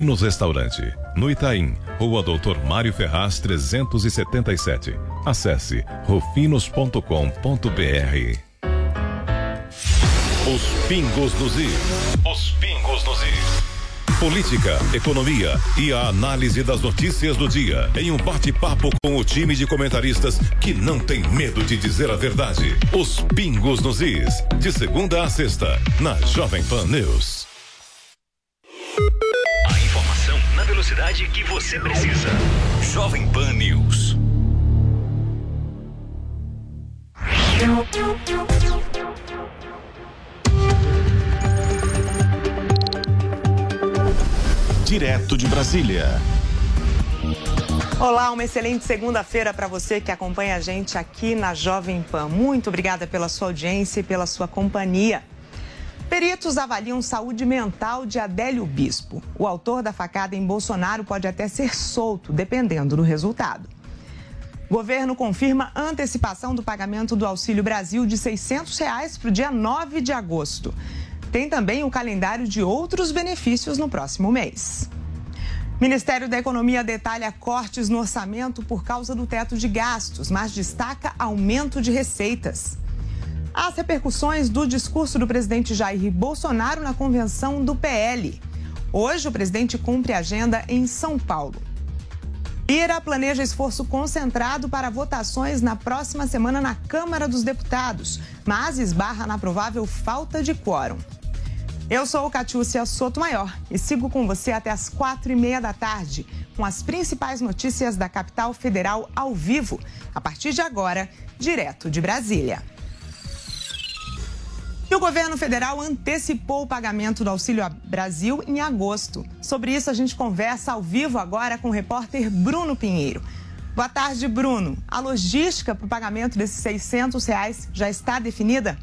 Nos restaurante, no Itaim, Rua Doutor Mário Ferraz 377. Acesse rufinos.com.br. Os pingos dos is. Os pingos dos is. Política, economia e a análise das notícias do dia em um bate-papo com o time de comentaristas que não tem medo de dizer a verdade. Os Pingos nos Is, de segunda a sexta, na Jovem Pan News. Na velocidade que você precisa. Jovem Pan News. direto de Brasília. Olá, uma excelente segunda-feira para você que acompanha a gente aqui na Jovem Pan. Muito obrigada pela sua audiência e pela sua companhia. Peritos avaliam saúde mental de Adélio Bispo. O autor da facada em Bolsonaro pode até ser solto, dependendo do resultado. Governo confirma antecipação do pagamento do Auxílio Brasil de 600 reais para o dia 9 de agosto. Tem também o calendário de outros benefícios no próximo mês. Ministério da Economia detalha cortes no orçamento por causa do teto de gastos, mas destaca aumento de receitas. As repercussões do discurso do presidente Jair Bolsonaro na convenção do PL. Hoje, o presidente cumpre agenda em São Paulo. Ira planeja esforço concentrado para votações na próxima semana na Câmara dos Deputados, mas esbarra na provável falta de quórum. Eu sou Catiúcia Sotomayor e sigo com você até as quatro e meia da tarde com as principais notícias da capital federal ao vivo, a partir de agora, direto de Brasília. E o governo federal antecipou o pagamento do Auxílio Brasil em agosto. Sobre isso, a gente conversa ao vivo agora com o repórter Bruno Pinheiro. Boa tarde, Bruno. A logística para o pagamento desses 600 reais já está definida?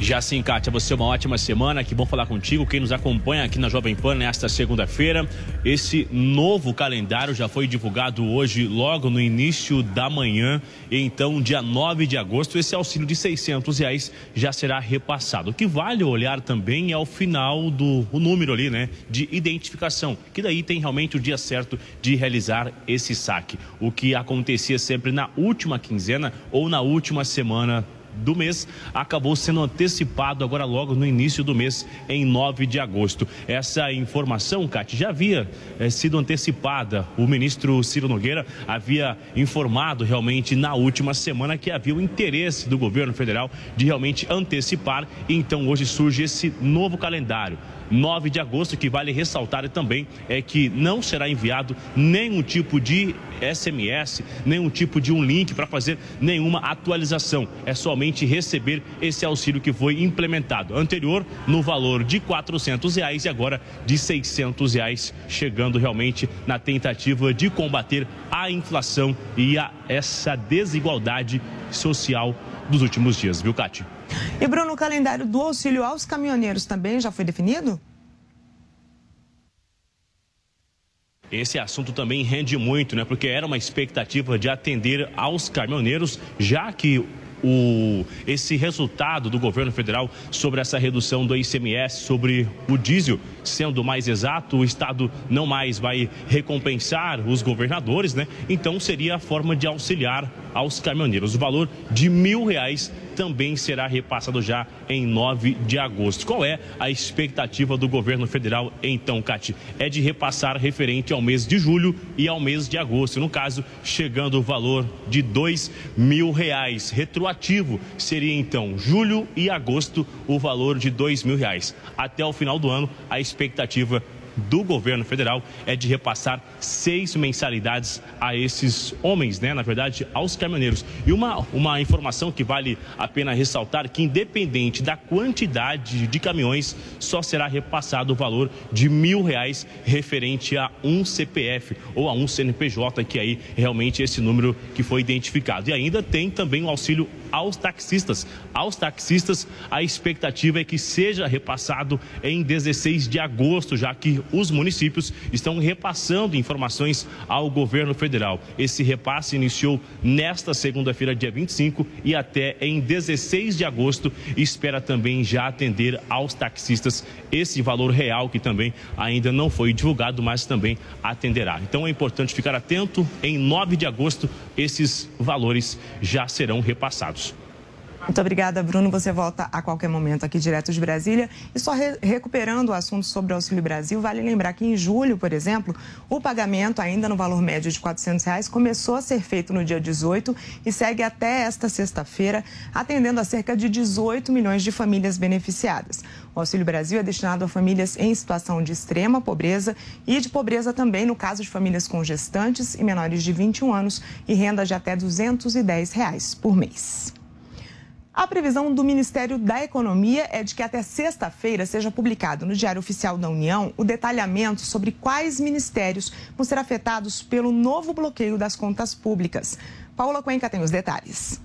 Já sim, Kátia, você uma ótima semana. Que bom falar contigo. Quem nos acompanha aqui na Jovem Pan nesta segunda-feira. Esse novo calendário já foi divulgado hoje, logo no início da manhã. Então, dia 9 de agosto, esse auxílio de 600 reais já será repassado. O que vale olhar também é o final do o número ali, né? De identificação. Que daí tem realmente o dia certo de realizar esse saque. O que acontecia sempre na última quinzena ou na última semana do mês acabou sendo antecipado agora logo no início do mês, em 9 de agosto. Essa informação, Cate, já havia é, sido antecipada. O ministro Ciro Nogueira havia informado realmente na última semana que havia o interesse do governo federal de realmente antecipar. Então hoje surge esse novo calendário. 9 de agosto, que vale ressaltar também é que não será enviado nenhum tipo de SMS, nenhum tipo de um link para fazer nenhuma atualização. É somente receber esse auxílio que foi implementado anterior no valor de R$ reais e agora de R$ reais, chegando realmente na tentativa de combater a inflação e a essa desigualdade social dos últimos dias, viu, Cátia? E, Bruno, o calendário do auxílio aos caminhoneiros também já foi definido? Esse assunto também rende muito, né? Porque era uma expectativa de atender aos caminhoneiros, já que o, esse resultado do governo federal sobre essa redução do ICMS sobre o diesel, sendo mais exato, o Estado não mais vai recompensar os governadores, né? Então seria a forma de auxiliar aos caminhoneiros. O valor de mil reais também será repassado já em 9 de agosto. Qual é a expectativa do governo federal, então, Cati? É de repassar referente ao mês de julho e ao mês de agosto. No caso, chegando o valor de dois mil reais. Retroativo seria, então, julho e agosto, o valor de dois mil reais. Até o final do ano, a expectativa do governo federal é de repassar seis mensalidades a esses homens, né? Na verdade, aos caminhoneiros. E uma, uma informação que vale a pena ressaltar que, independente da quantidade de caminhões, só será repassado o valor de mil reais referente a um CPF ou a um CNPJ, que aí realmente esse número que foi identificado. E ainda tem também o auxílio aos taxistas. Aos taxistas, a expectativa é que seja repassado em 16 de agosto, já que os municípios estão repassando informações ao governo federal. Esse repasse iniciou nesta segunda-feira, dia 25, e até em 16 de agosto espera também já atender aos taxistas esse valor real que também ainda não foi divulgado, mas também atenderá. Então é importante ficar atento. Em 9 de agosto, esses valores já serão repassados. Muito obrigada, Bruno. Você volta a qualquer momento aqui direto de Brasília. E só re recuperando o assunto sobre o Auxílio Brasil, vale lembrar que em julho, por exemplo, o pagamento, ainda no valor médio de 400 reais, começou a ser feito no dia 18 e segue até esta sexta-feira, atendendo a cerca de 18 milhões de famílias beneficiadas. O Auxílio Brasil é destinado a famílias em situação de extrema pobreza e de pobreza também no caso de famílias com gestantes e menores de 21 anos e renda de até 210 reais por mês. A previsão do Ministério da Economia é de que até sexta-feira seja publicado no Diário Oficial da União o detalhamento sobre quais ministérios vão ser afetados pelo novo bloqueio das contas públicas. Paula Cuenca tem os detalhes.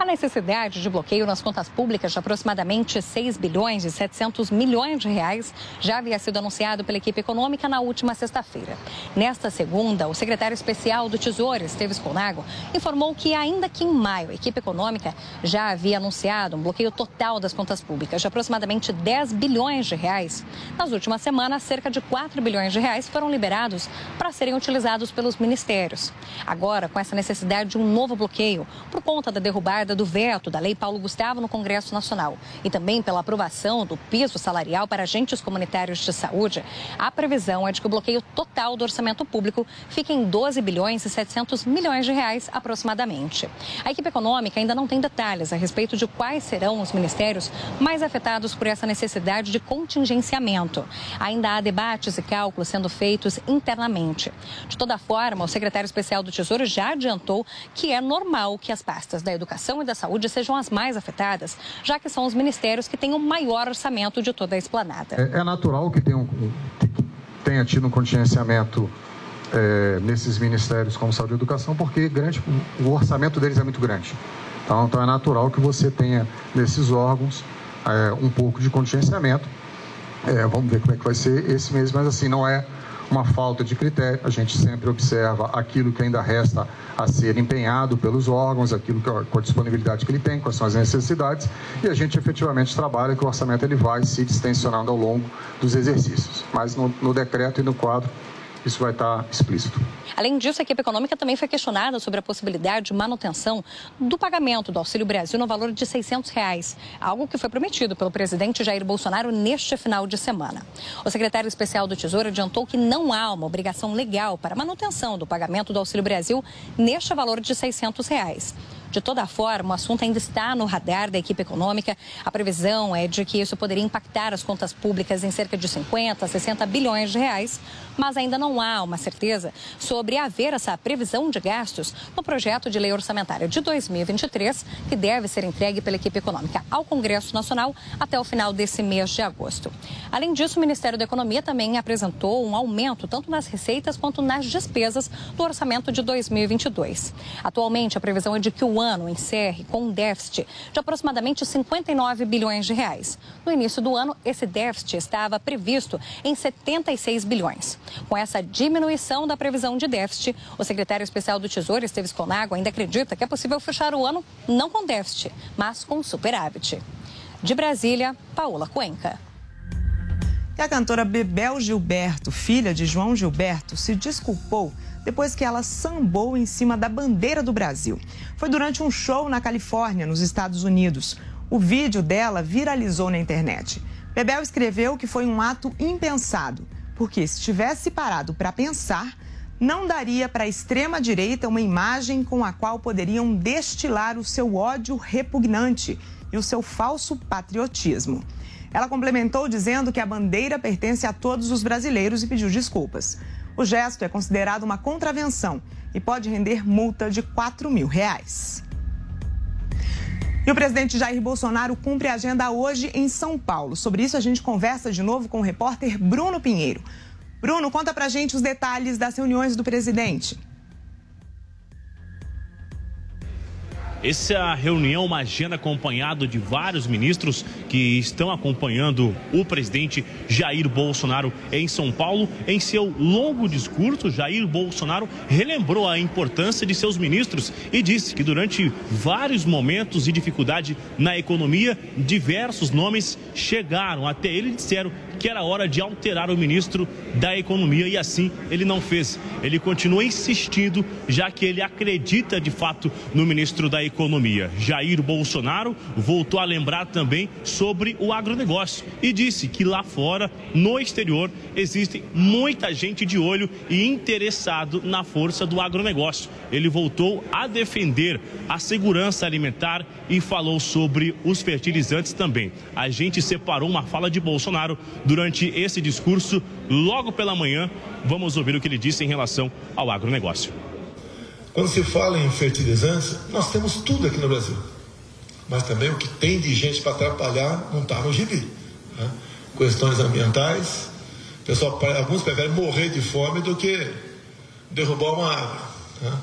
A necessidade de bloqueio nas contas públicas de aproximadamente 6 bilhões e 700 milhões de reais já havia sido anunciado pela equipe econômica na última sexta-feira. Nesta segunda, o secretário especial do Tesouro, Esteves Conago, informou que ainda que em maio a equipe econômica já havia anunciado um bloqueio total das contas públicas de aproximadamente 10 bilhões de reais, nas últimas semanas cerca de 4 bilhões de reais foram liberados para serem utilizados pelos ministérios. Agora, com essa necessidade de um novo bloqueio por conta da derrubada do veto da Lei Paulo Gustavo no Congresso Nacional e também pela aprovação do piso salarial para agentes comunitários de saúde, a previsão é de que o bloqueio total do orçamento público fique em 12 bilhões e 700 milhões de reais aproximadamente. A equipe econômica ainda não tem detalhes a respeito de quais serão os ministérios mais afetados por essa necessidade de contingenciamento. Ainda há debates e cálculos sendo feitos internamente. De toda forma, o secretário especial do Tesouro já adiantou que é normal que as pastas da educação e da saúde sejam as mais afetadas, já que são os ministérios que têm o maior orçamento de toda a esplanada. É, é natural que tenha, um, tenha tido um contingenciamento é, nesses ministérios como saúde e educação, porque grande, o orçamento deles é muito grande. Então, então é natural que você tenha nesses órgãos é, um pouco de contingenciamento. É, vamos ver como é que vai ser esse mês, mas assim, não é uma falta de critério. A gente sempre observa aquilo que ainda resta a ser empenhado pelos órgãos, aquilo que, com a disponibilidade que ele tem, quais são as necessidades, e a gente efetivamente trabalha que o orçamento ele vai se distensionando ao longo dos exercícios. Mas no, no decreto e no quadro isso vai estar explícito. Além disso, a equipe econômica também foi questionada sobre a possibilidade de manutenção do pagamento do Auxílio Brasil no valor de 600 reais, algo que foi prometido pelo presidente Jair Bolsonaro neste final de semana. O secretário especial do Tesouro adiantou que não há uma obrigação legal para manutenção do pagamento do Auxílio Brasil neste valor de 600 reais. De toda forma, o assunto ainda está no radar da equipe econômica. A previsão é de que isso poderia impactar as contas públicas em cerca de 50, 60 bilhões de reais, mas ainda não há uma certeza sobre haver essa previsão de gastos no projeto de lei orçamentária de 2023, que deve ser entregue pela equipe econômica ao Congresso Nacional até o final desse mês de agosto. Além disso, o Ministério da Economia também apresentou um aumento tanto nas receitas quanto nas despesas do orçamento de 2022. Atualmente, a previsão é de que o ano encerre com um déficit de aproximadamente 59 bilhões de reais. No início do ano, esse déficit estava previsto em 76 bilhões. Com essa diminuição da previsão de déficit, o secretário especial do Tesouro, Esteves Conago, ainda acredita que é possível fechar o ano não com déficit, mas com superávit. De Brasília, Paola Cuenca. E a cantora Bebel Gilberto, filha de João Gilberto, se desculpou depois que ela sambou em cima da bandeira do Brasil. Foi durante um show na Califórnia, nos Estados Unidos. O vídeo dela viralizou na internet. Bebel escreveu que foi um ato impensado, porque se tivesse parado para pensar, não daria para a extrema-direita uma imagem com a qual poderiam destilar o seu ódio repugnante e o seu falso patriotismo. Ela complementou dizendo que a bandeira pertence a todos os brasileiros e pediu desculpas. O gesto é considerado uma contravenção e pode render multa de 4 mil reais. E o presidente Jair Bolsonaro cumpre a agenda hoje em São Paulo. Sobre isso, a gente conversa de novo com o repórter Bruno Pinheiro. Bruno, conta pra gente os detalhes das reuniões do presidente. Essa reunião, uma agenda acompanhada de vários ministros que estão acompanhando o presidente Jair Bolsonaro em São Paulo. Em seu longo discurso, Jair Bolsonaro relembrou a importância de seus ministros e disse que durante vários momentos de dificuldade na economia, diversos nomes chegaram até ele e disseram que era hora de alterar o ministro da Economia e assim ele não fez. Ele continua insistindo, já que ele acredita de fato no ministro da Economia. Jair Bolsonaro voltou a lembrar também sobre o agronegócio e disse que lá fora, no exterior, existe muita gente de olho e interessado na força do agronegócio. Ele voltou a defender a segurança alimentar e falou sobre os fertilizantes também. A gente separou uma fala de Bolsonaro durante esse discurso logo pela manhã. Vamos ouvir o que ele disse em relação ao agronegócio. Quando se fala em fertilizantes, nós temos tudo aqui no Brasil. Mas também o que tem de gente para atrapalhar não está no gibi. Né? Questões ambientais. Pessoal, alguns preferem morrer de fome do que derrubar uma árvore. Né?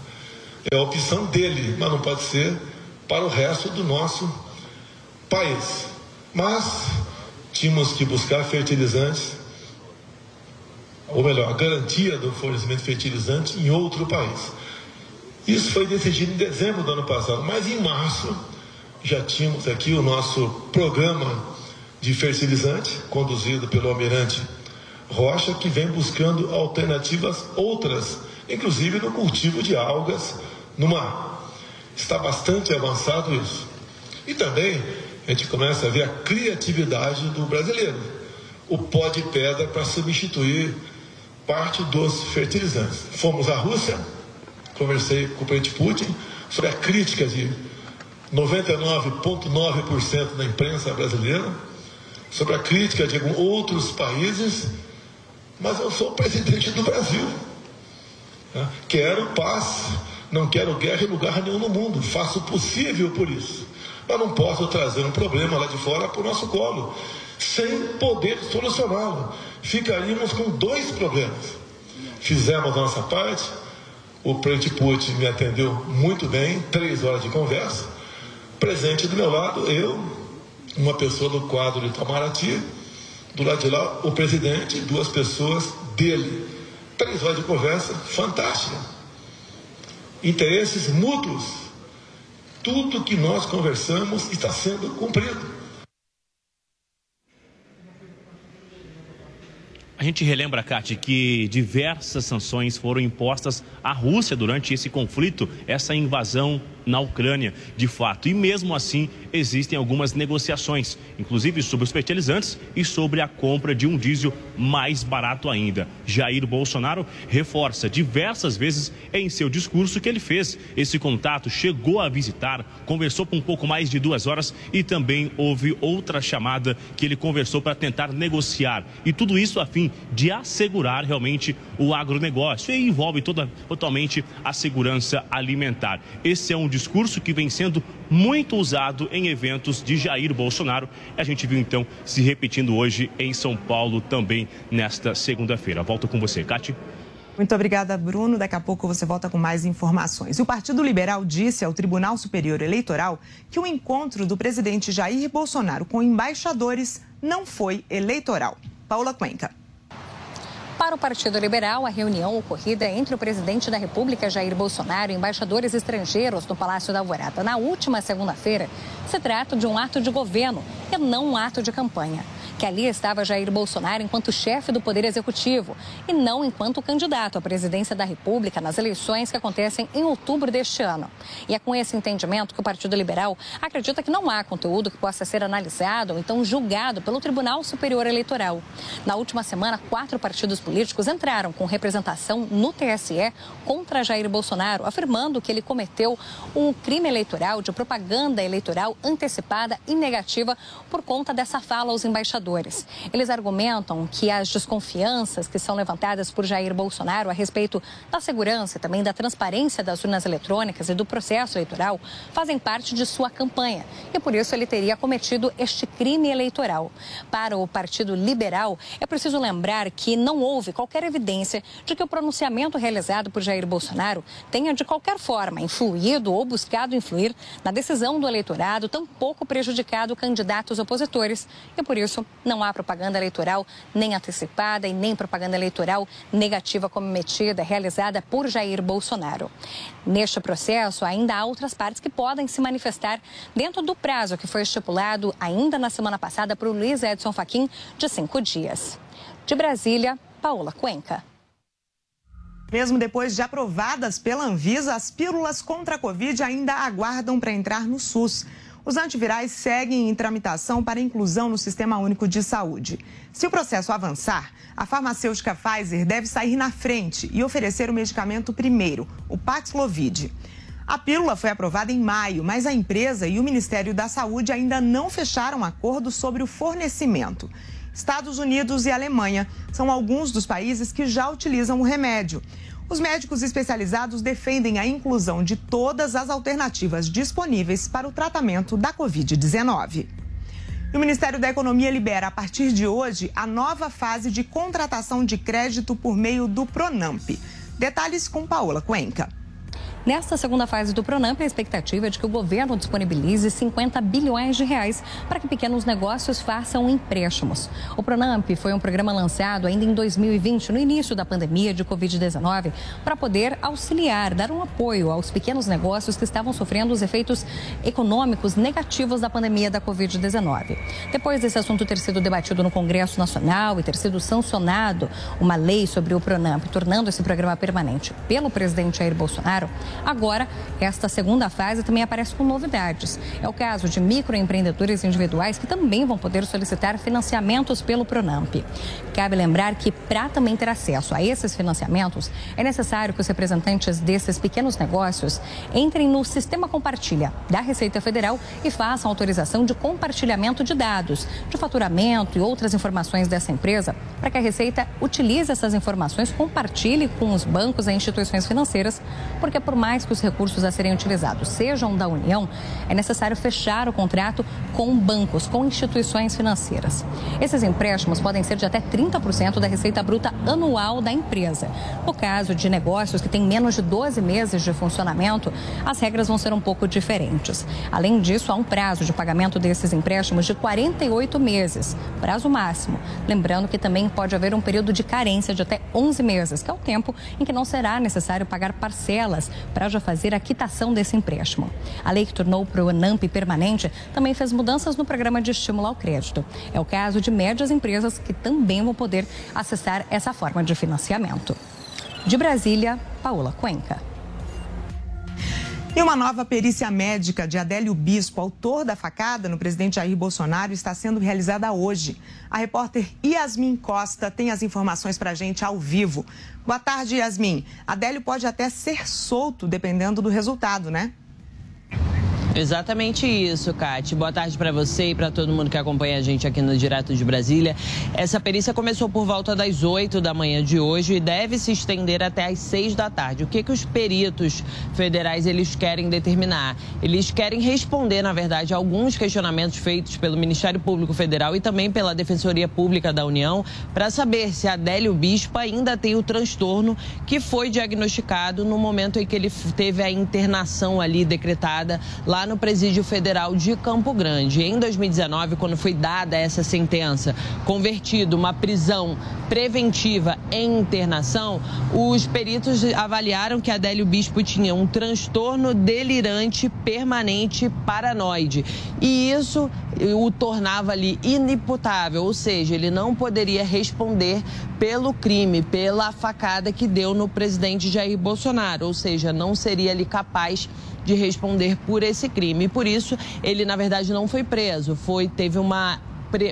É a opção dele, mas não pode ser para o resto do nosso país. Mas tínhamos que buscar fertilizantes, ou melhor, a garantia do fornecimento de fertilizante em outro país. Isso foi decidido em dezembro do ano passado, mas em março já tínhamos aqui o nosso programa de fertilizante, conduzido pelo almirante Rocha, que vem buscando alternativas outras, inclusive no cultivo de algas no mar. Está bastante avançado isso. E também a gente começa a ver a criatividade do brasileiro. O pó de pedra para substituir parte dos fertilizantes. Fomos à Rússia, conversei com o presidente Putin sobre a crítica de 99,9% da imprensa brasileira, sobre a crítica de outros países, mas eu sou o presidente do Brasil. Quero paz, não quero guerra em lugar nenhum no mundo, faço o possível por isso. Mas não posso trazer um problema lá de fora para o nosso colo, sem poder solucioná-lo. Ficaríamos com dois problemas. Fizemos a nossa parte, o presidente Putin me atendeu muito bem, três horas de conversa. Presente do meu lado, eu, uma pessoa do quadro de Itamaraty, do lado de lá, o presidente, duas pessoas dele. Três horas de conversa, fantástica. Interesses mútuos tudo que nós conversamos está sendo cumprido. A gente relembra, Kate, que diversas sanções foram impostas à Rússia durante esse conflito, essa invasão na Ucrânia, de fato. E mesmo assim, existem algumas negociações, inclusive sobre os fertilizantes e sobre a compra de um diesel mais barato ainda. Jair Bolsonaro reforça diversas vezes em seu discurso que ele fez esse contato, chegou a visitar, conversou por um pouco mais de duas horas e também houve outra chamada que ele conversou para tentar negociar. E tudo isso a fim de assegurar realmente o agronegócio e envolve toda, totalmente a segurança alimentar. Esse é um discurso que vem sendo muito usado em eventos de Jair Bolsonaro. A gente viu então se repetindo hoje em São Paulo também nesta segunda-feira. Volto com você, Cati. Muito obrigada, Bruno. Daqui a pouco você volta com mais informações. E o Partido Liberal disse ao Tribunal Superior Eleitoral que o encontro do presidente Jair Bolsonaro com embaixadores não foi eleitoral. Paula Cuenca. Para o Partido Liberal, a reunião ocorrida entre o presidente da República, Jair Bolsonaro, e embaixadores estrangeiros no Palácio da Alvorada na última segunda-feira se trata de um ato de governo e não um ato de campanha. Que ali estava Jair Bolsonaro enquanto chefe do Poder Executivo e não enquanto candidato à presidência da República nas eleições que acontecem em outubro deste ano. E é com esse entendimento que o Partido Liberal acredita que não há conteúdo que possa ser analisado ou então julgado pelo Tribunal Superior Eleitoral. Na última semana, quatro partidos políticos entraram com representação no TSE contra Jair Bolsonaro, afirmando que ele cometeu um crime eleitoral de propaganda eleitoral antecipada e negativa por conta dessa fala aos embaixadores. Eles argumentam que as desconfianças que são levantadas por Jair Bolsonaro a respeito da segurança e também da transparência das urnas eletrônicas e do processo eleitoral fazem parte de sua campanha e por isso ele teria cometido este crime eleitoral. Para o Partido Liberal, é preciso lembrar que não houve qualquer evidência de que o pronunciamento realizado por Jair Bolsonaro tenha de qualquer forma influído ou buscado influir na decisão do eleitorado, tampouco prejudicado candidatos opositores. E por isso não há propaganda eleitoral nem antecipada e nem propaganda eleitoral negativa cometida, realizada por Jair Bolsonaro. Neste processo, ainda há outras partes que podem se manifestar dentro do prazo que foi estipulado ainda na semana passada por Luiz Edson Fachin de cinco dias. De Brasília, Paola Cuenca. Mesmo depois de aprovadas pela Anvisa, as pílulas contra a Covid ainda aguardam para entrar no SUS. Os antivirais seguem em tramitação para inclusão no Sistema Único de Saúde. Se o processo avançar, a farmacêutica Pfizer deve sair na frente e oferecer o medicamento primeiro, o Paxlovid. A pílula foi aprovada em maio, mas a empresa e o Ministério da Saúde ainda não fecharam acordo sobre o fornecimento. Estados Unidos e Alemanha são alguns dos países que já utilizam o remédio. Os médicos especializados defendem a inclusão de todas as alternativas disponíveis para o tratamento da Covid-19. E o Ministério da Economia libera, a partir de hoje, a nova fase de contratação de crédito por meio do Pronamp. Detalhes com Paola Cuenca. Nesta segunda fase do Pronamp, a expectativa é de que o governo disponibilize 50 bilhões de reais para que pequenos negócios façam empréstimos. O Pronamp foi um programa lançado ainda em 2020, no início da pandemia de Covid-19, para poder auxiliar, dar um apoio aos pequenos negócios que estavam sofrendo os efeitos econômicos negativos da pandemia da Covid-19. Depois desse assunto ter sido debatido no Congresso Nacional e ter sido sancionado uma lei sobre o Pronamp, tornando esse programa permanente pelo presidente Jair Bolsonaro, Agora, esta segunda fase também aparece com novidades. É o caso de microempreendedores individuais que também vão poder solicitar financiamentos pelo Pronamp. Cabe lembrar que, para também ter acesso a esses financiamentos, é necessário que os representantes desses pequenos negócios entrem no sistema compartilha da Receita Federal e façam autorização de compartilhamento de dados, de faturamento e outras informações dessa empresa, para que a Receita utilize essas informações, compartilhe com os bancos e instituições financeiras, porque por mais que os recursos a serem utilizados sejam da União, é necessário fechar o contrato com bancos, com instituições financeiras. Esses empréstimos podem ser de até 30% da receita bruta anual da empresa. No caso de negócios que têm menos de 12 meses de funcionamento, as regras vão ser um pouco diferentes. Além disso, há um prazo de pagamento desses empréstimos de 48 meses, prazo máximo. Lembrando que também pode haver um período de carência de até 11 meses, que é o tempo em que não será necessário pagar parcelas para já fazer a quitação desse empréstimo. A lei que tornou o PRONAMP permanente também fez mudanças no programa de estímulo ao crédito. É o caso de médias empresas que também vão poder acessar essa forma de financiamento. De Brasília, Paola Cuenca. E uma nova perícia médica de Adélio Bispo, autor da facada no presidente Jair Bolsonaro, está sendo realizada hoje. A repórter Yasmin Costa tem as informações para a gente ao vivo. Boa tarde, Yasmin. Adélio pode até ser solto, dependendo do resultado, né? Exatamente isso, Kate. Boa tarde para você e para todo mundo que acompanha a gente aqui no Direto de Brasília. Essa perícia começou por volta das 8 da manhã de hoje e deve se estender até às 6 da tarde. O que, que os peritos federais eles querem determinar? Eles querem responder, na verdade, a alguns questionamentos feitos pelo Ministério Público Federal e também pela Defensoria Pública da União para saber se Adélio Bispo ainda tem o transtorno que foi diagnosticado no momento em que ele teve a internação ali decretada lá no Presídio Federal de Campo Grande. Em 2019, quando foi dada essa sentença, convertido uma prisão preventiva em internação, os peritos avaliaram que Adélio Bispo tinha um transtorno delirante permanente paranoide. E isso o tornava ali inimputável, ou seja, ele não poderia responder pelo crime, pela facada que deu no presidente Jair Bolsonaro, ou seja, não seria ali capaz de responder por esse crime. E por isso ele, na verdade, não foi preso, foi teve uma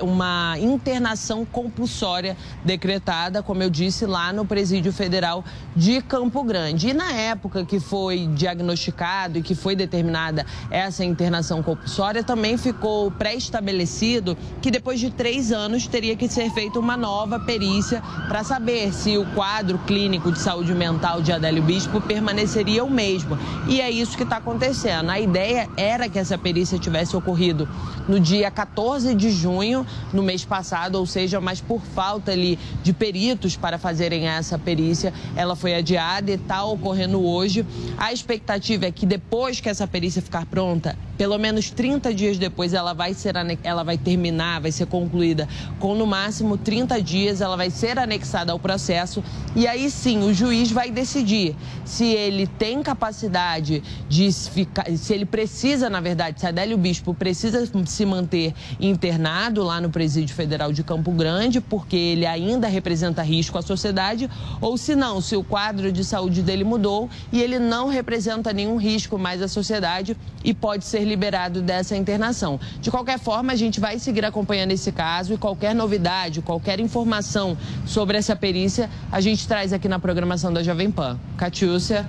uma internação compulsória decretada, como eu disse, lá no Presídio Federal de Campo Grande. E na época que foi diagnosticado e que foi determinada essa internação compulsória, também ficou pré-estabelecido que depois de três anos teria que ser feita uma nova perícia para saber se o quadro clínico de saúde mental de Adélio Bispo permaneceria o mesmo. E é isso que está acontecendo. A ideia era que essa perícia tivesse ocorrido no dia 14 de junho junho, no mês passado, ou seja, mas por falta ali de peritos para fazerem essa perícia, ela foi adiada e está ocorrendo hoje. A expectativa é que depois que essa perícia ficar pronta, pelo menos 30 dias depois ela vai ser ela vai terminar, vai ser concluída com no máximo 30 dias, ela vai ser anexada ao processo e aí sim o juiz vai decidir se ele tem capacidade de ficar, se ele precisa, na verdade, se Adélio Bispo precisa se manter internado lá no Presídio Federal de Campo Grande, porque ele ainda representa risco à sociedade, ou se não, se o quadro de saúde dele mudou e ele não representa nenhum risco mais à sociedade e pode ser liberado dessa internação. De qualquer forma, a gente vai seguir acompanhando esse caso e qualquer novidade, qualquer informação sobre essa perícia, a gente traz aqui na programação da Jovem Pan. Catiúcia.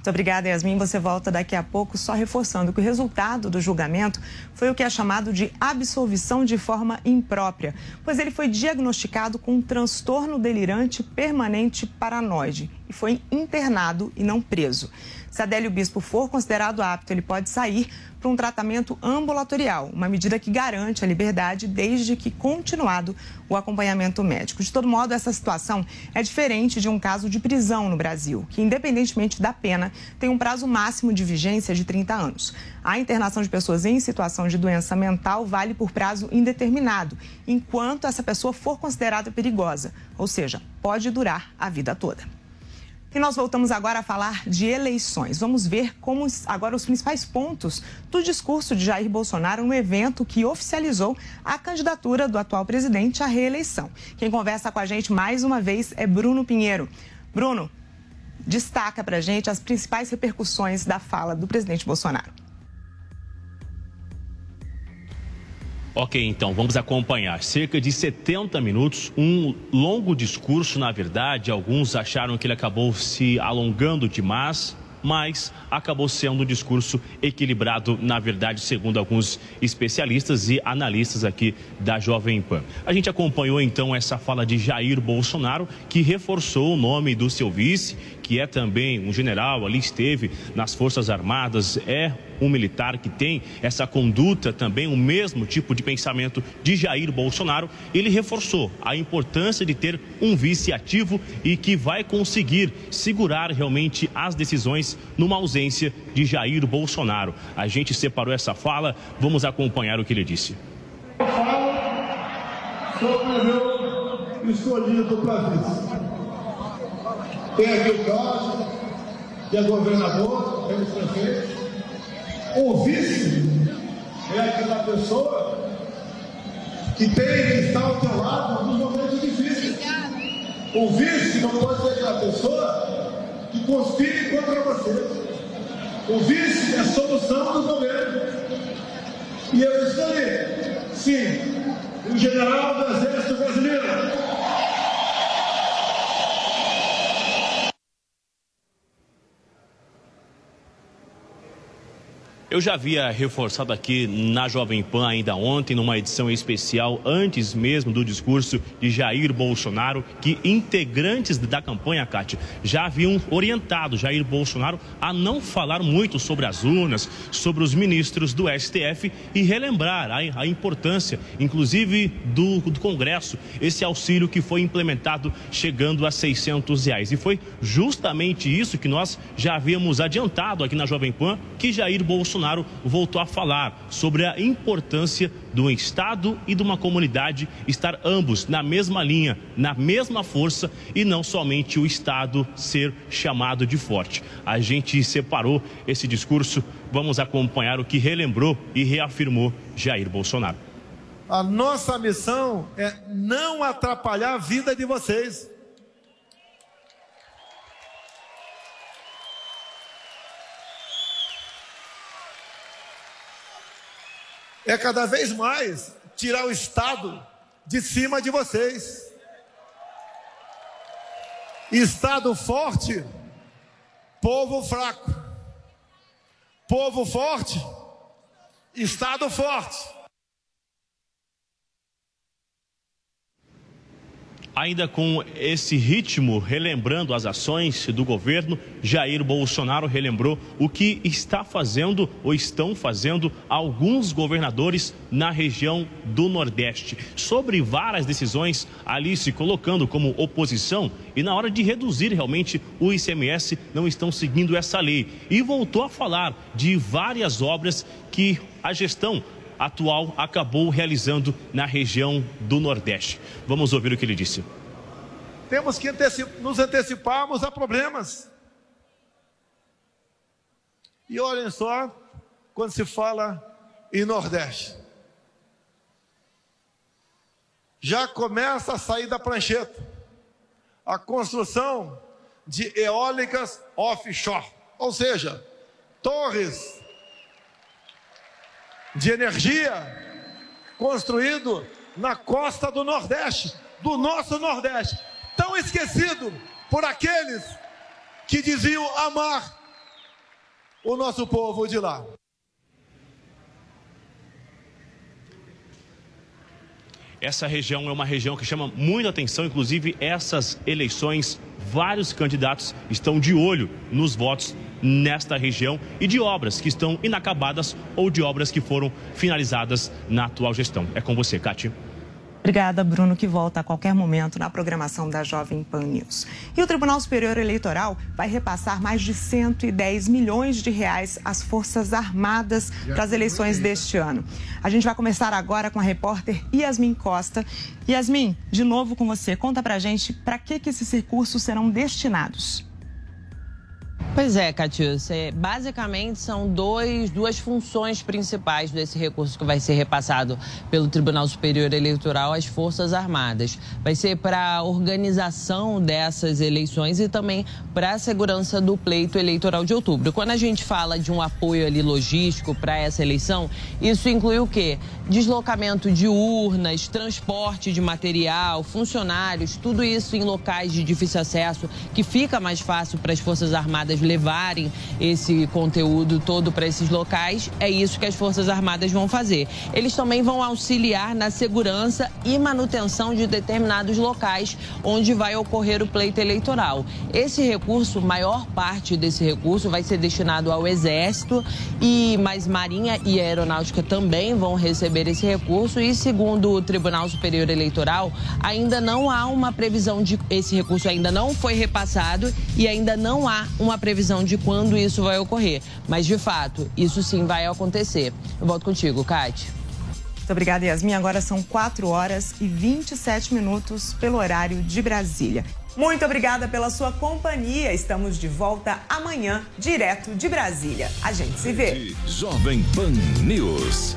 Muito obrigada, Yasmin. Você volta daqui a pouco, só reforçando que o resultado do julgamento foi o que é chamado de absolvição de forma imprópria, pois ele foi diagnosticado com um transtorno delirante permanente paranoide e foi internado e não preso. Se Adélio Bispo for considerado apto, ele pode sair para um tratamento ambulatorial, uma medida que garante a liberdade desde que continuado o acompanhamento médico. De todo modo, essa situação é diferente de um caso de prisão no Brasil, que, independentemente da pena, tem um prazo máximo de vigência de 30 anos. A internação de pessoas em situação de doença mental vale por prazo indeterminado, enquanto essa pessoa for considerada perigosa, ou seja, pode durar a vida toda. E nós voltamos agora a falar de eleições. Vamos ver como agora os principais pontos do discurso de Jair Bolsonaro no evento que oficializou a candidatura do atual presidente à reeleição. Quem conversa com a gente mais uma vez é Bruno Pinheiro. Bruno, destaca para gente as principais repercussões da fala do presidente Bolsonaro. Ok, então, vamos acompanhar. Cerca de 70 minutos, um longo discurso, na verdade. Alguns acharam que ele acabou se alongando demais, mas acabou sendo um discurso equilibrado, na verdade, segundo alguns especialistas e analistas aqui da Jovem Pan. A gente acompanhou então essa fala de Jair Bolsonaro, que reforçou o nome do seu vice, que é também um general, ali esteve nas Forças Armadas, é um militar que tem essa conduta também, o mesmo tipo de pensamento de Jair Bolsonaro, ele reforçou a importância de ter um vice ativo e que vai conseguir segurar realmente as decisões numa ausência de Jair Bolsonaro. A gente separou essa fala, vamos acompanhar o que ele disse. Eu falo sobre o meu escolhido para vice. Tem aqui o Cláudio, que é governador, tem os prefeitos. O vice é aquela pessoa que tem que estar ao teu lado nos momentos difíceis. O vice não pode ser aquela pessoa que conspire contra você. O vice é a solução do governo. E eu escolhi, sim, o general do Exército Brasileiro. Eu já havia reforçado aqui na Jovem Pan ainda ontem, numa edição especial, antes mesmo do discurso de Jair Bolsonaro, que integrantes da campanha, Cátia, já haviam orientado Jair Bolsonaro a não falar muito sobre as urnas, sobre os ministros do STF e relembrar a, a importância, inclusive, do, do Congresso, esse auxílio que foi implementado chegando a 600 reais. E foi justamente isso que nós já havíamos adiantado aqui na Jovem Pan, que Jair Bolsonaro Bolsonaro voltou a falar sobre a importância do Estado e de uma comunidade estar ambos na mesma linha, na mesma força e não somente o Estado ser chamado de forte. A gente separou esse discurso, vamos acompanhar o que relembrou e reafirmou Jair Bolsonaro. A nossa missão é não atrapalhar a vida de vocês. É cada vez mais tirar o Estado de cima de vocês. Estado forte, povo fraco. Povo forte, Estado forte. Ainda com esse ritmo, relembrando as ações do governo, Jair Bolsonaro relembrou o que está fazendo ou estão fazendo alguns governadores na região do Nordeste. Sobre várias decisões ali se colocando como oposição e na hora de reduzir realmente o ICMS não estão seguindo essa lei. E voltou a falar de várias obras que a gestão atual acabou realizando na região do Nordeste. Vamos ouvir o que ele disse. Temos que nos anteciparmos a problemas. E olhem só, quando se fala em Nordeste, já começa a sair da prancheta a construção de eólicas offshore, ou seja, torres de energia construído na costa do Nordeste, do nosso Nordeste, tão esquecido por aqueles que diziam amar o nosso povo de lá. Essa região é uma região que chama muita atenção, inclusive essas eleições, vários candidatos estão de olho nos votos nesta região e de obras que estão inacabadas ou de obras que foram finalizadas na atual gestão. É com você, Cátia. Obrigada, Bruno, que volta a qualquer momento na programação da Jovem Pan News. E o Tribunal Superior Eleitoral vai repassar mais de 110 milhões de reais às Forças Armadas para as eleições deste ano. A gente vai começar agora com a repórter Yasmin Costa. Yasmin, de novo com você. Conta pra gente para que, que esses recursos serão destinados. Pois é, Catius. Basicamente são dois, duas funções principais desse recurso que vai ser repassado pelo Tribunal Superior Eleitoral às Forças Armadas. Vai ser para a organização dessas eleições e também para a segurança do pleito eleitoral de outubro. Quando a gente fala de um apoio ali logístico para essa eleição, isso inclui o quê? Deslocamento de urnas, transporte de material, funcionários, tudo isso em locais de difícil acesso, que fica mais fácil para as Forças Armadas levarem esse conteúdo todo para esses locais, é isso que as Forças Armadas vão fazer. Eles também vão auxiliar na segurança e manutenção de determinados locais onde vai ocorrer o pleito eleitoral. Esse recurso, maior parte desse recurso vai ser destinado ao Exército e mais Marinha e Aeronáutica também vão receber esse recurso e segundo o Tribunal Superior Eleitoral, ainda não há uma previsão de esse recurso ainda não foi repassado e ainda não há uma previsão de quando isso vai ocorrer. Mas, de fato, isso sim vai acontecer. Eu volto contigo, Kate. Muito obrigada, Yasmin. Agora são 4 horas e 27 minutos pelo horário de Brasília. Muito obrigada pela sua companhia. Estamos de volta amanhã, direto de Brasília. A gente se vê. Jovem Pan News.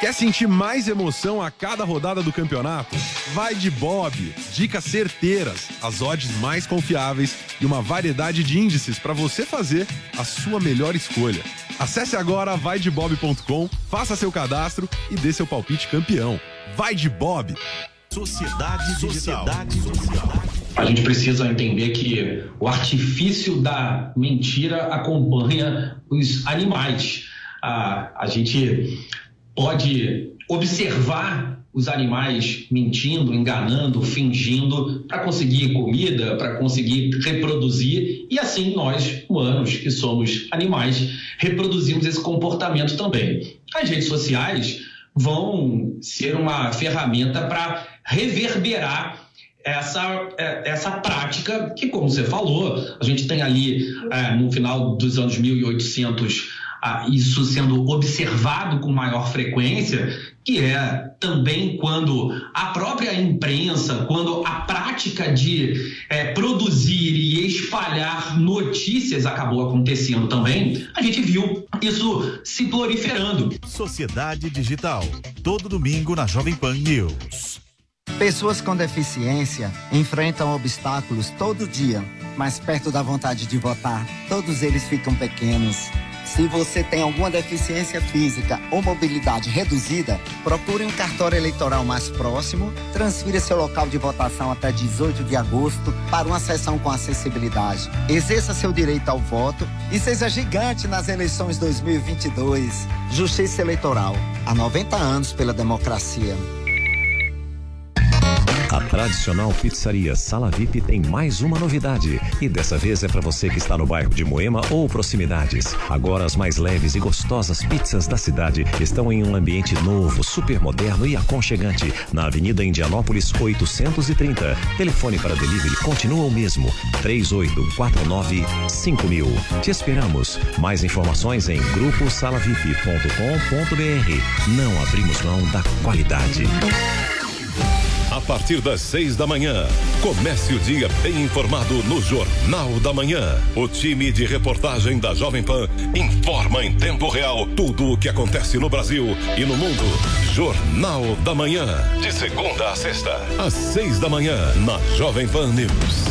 Quer sentir mais emoção a cada rodada do campeonato? Vai de Bob. Dicas certeiras, as odds mais confiáveis e uma variedade de índices para você fazer a sua melhor escolha. Acesse agora vaidebob.com, faça seu cadastro e dê seu palpite campeão. Vai de Bob. Sociedade. Sociedade digital. A gente precisa entender que o artifício da mentira acompanha os animais. A, a gente pode observar os animais mentindo, enganando, fingindo para conseguir comida, para conseguir reproduzir e assim nós, humanos, que somos animais, reproduzimos esse comportamento também. As redes sociais vão ser uma ferramenta para reverberar essa, é, essa prática que, como você falou, a gente tem ali é, no final dos anos 1800 ah, isso sendo observado com maior frequência, que é também quando a própria imprensa, quando a prática de é, produzir e espalhar notícias acabou acontecendo também, a gente viu isso se proliferando. Sociedade Digital, todo domingo na Jovem Pan News. Pessoas com deficiência enfrentam obstáculos todo dia, mas perto da vontade de votar, todos eles ficam pequenos. Se você tem alguma deficiência física ou mobilidade reduzida, procure um cartório eleitoral mais próximo, transfira seu local de votação até 18 de agosto para uma sessão com acessibilidade. Exerça seu direito ao voto e seja gigante nas eleições 2022. Justiça Eleitoral. Há 90 anos pela democracia. A tradicional pizzaria Sala VIP tem mais uma novidade. E dessa vez é para você que está no bairro de Moema ou proximidades. Agora as mais leves e gostosas pizzas da cidade estão em um ambiente novo, super moderno e aconchegante. Na Avenida Indianópolis 830. Telefone para delivery continua o mesmo. 3849 5000. Te esperamos. Mais informações em gruposalavip.com.br. Não abrimos mão da qualidade. A partir das seis da manhã, comece o dia bem informado no Jornal da Manhã. O time de reportagem da Jovem Pan informa em tempo real tudo o que acontece no Brasil e no mundo. Jornal da Manhã, de segunda a sexta, às seis da manhã, na Jovem Pan News.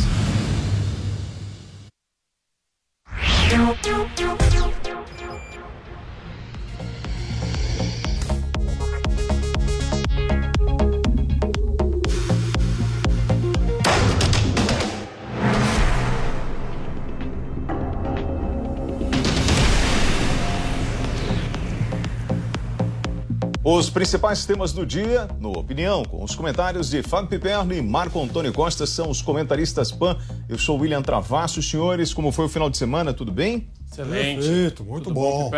Os principais temas do dia, no Opinião, com os comentários de Fábio Piperno e Marco Antônio Costa, são os comentaristas PAN. Eu sou William Travasso. Senhores, como foi o final de semana? Tudo bem? Excelente. Perfeito, muito Tudo bom.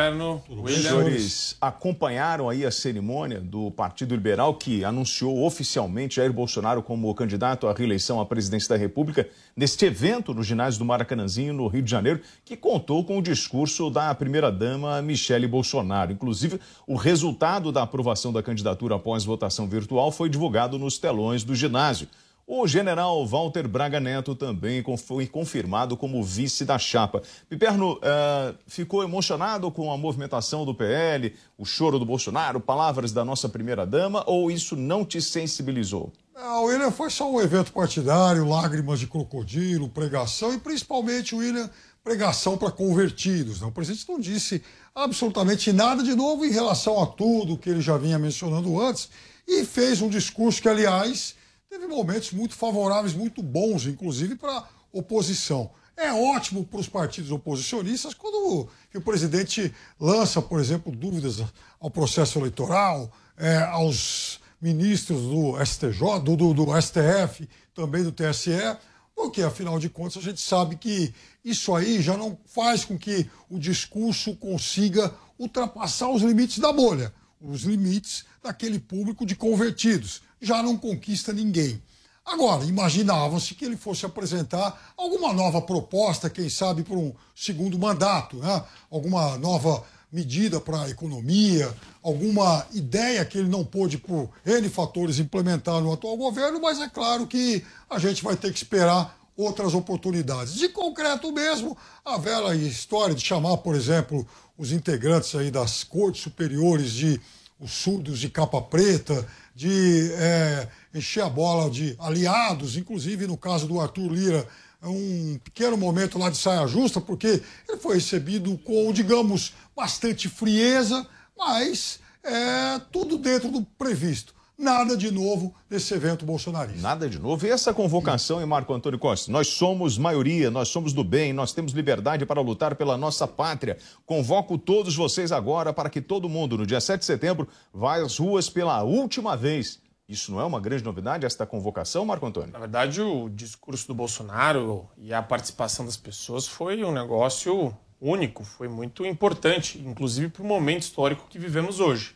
Os William. senhores acompanharam aí a cerimônia do Partido Liberal que anunciou oficialmente Jair Bolsonaro como candidato à reeleição à presidência da República neste evento no ginásio do Maracanãzinho, no Rio de Janeiro, que contou com o discurso da primeira-dama Michele Bolsonaro. Inclusive, o resultado da aprovação da candidatura após votação virtual foi divulgado nos telões do ginásio. O general Walter Braga Neto também foi confirmado como vice da chapa. Piperno eh, ficou emocionado com a movimentação do PL, o choro do Bolsonaro, palavras da nossa primeira-dama, ou isso não te sensibilizou? Não, William foi só um evento partidário, lágrimas de crocodilo, pregação e principalmente, William, pregação para convertidos. Né? O presidente não disse absolutamente nada de novo em relação a tudo que ele já vinha mencionando antes e fez um discurso que, aliás, teve momentos muito favoráveis, muito bons, inclusive para oposição. É ótimo para os partidos oposicionistas quando o presidente lança, por exemplo, dúvidas ao processo eleitoral, é, aos ministros do STJ, do, do, do STF, também do TSE, porque afinal de contas a gente sabe que isso aí já não faz com que o discurso consiga ultrapassar os limites da bolha, os limites daquele público de convertidos. Já não conquista ninguém. Agora, imaginava-se que ele fosse apresentar alguma nova proposta, quem sabe por um segundo mandato, né? alguma nova medida para a economia, alguma ideia que ele não pôde, por N fatores, implementar no atual governo, mas é claro que a gente vai ter que esperar outras oportunidades. De concreto mesmo, a velha história de chamar, por exemplo, os integrantes aí das cortes superiores de os surdos de capa preta, de é, encher a bola de aliados, inclusive no caso do Arthur Lira, um pequeno momento lá de saia justa, porque ele foi recebido com, digamos, bastante frieza, mas é, tudo dentro do previsto. Nada de novo nesse evento bolsonarista. Nada de novo. E essa convocação, hein, Marco Antônio Costa? Nós somos maioria, nós somos do bem, nós temos liberdade para lutar pela nossa pátria. Convoco todos vocês agora para que todo mundo, no dia 7 de setembro, vá às ruas pela última vez Isso não é uma grande novidade, esta convocação, Marco Antônio? Na verdade, o discurso do Bolsonaro e a participação das pessoas foi um negócio único, foi muito importante, inclusive para o momento histórico que vivemos hoje.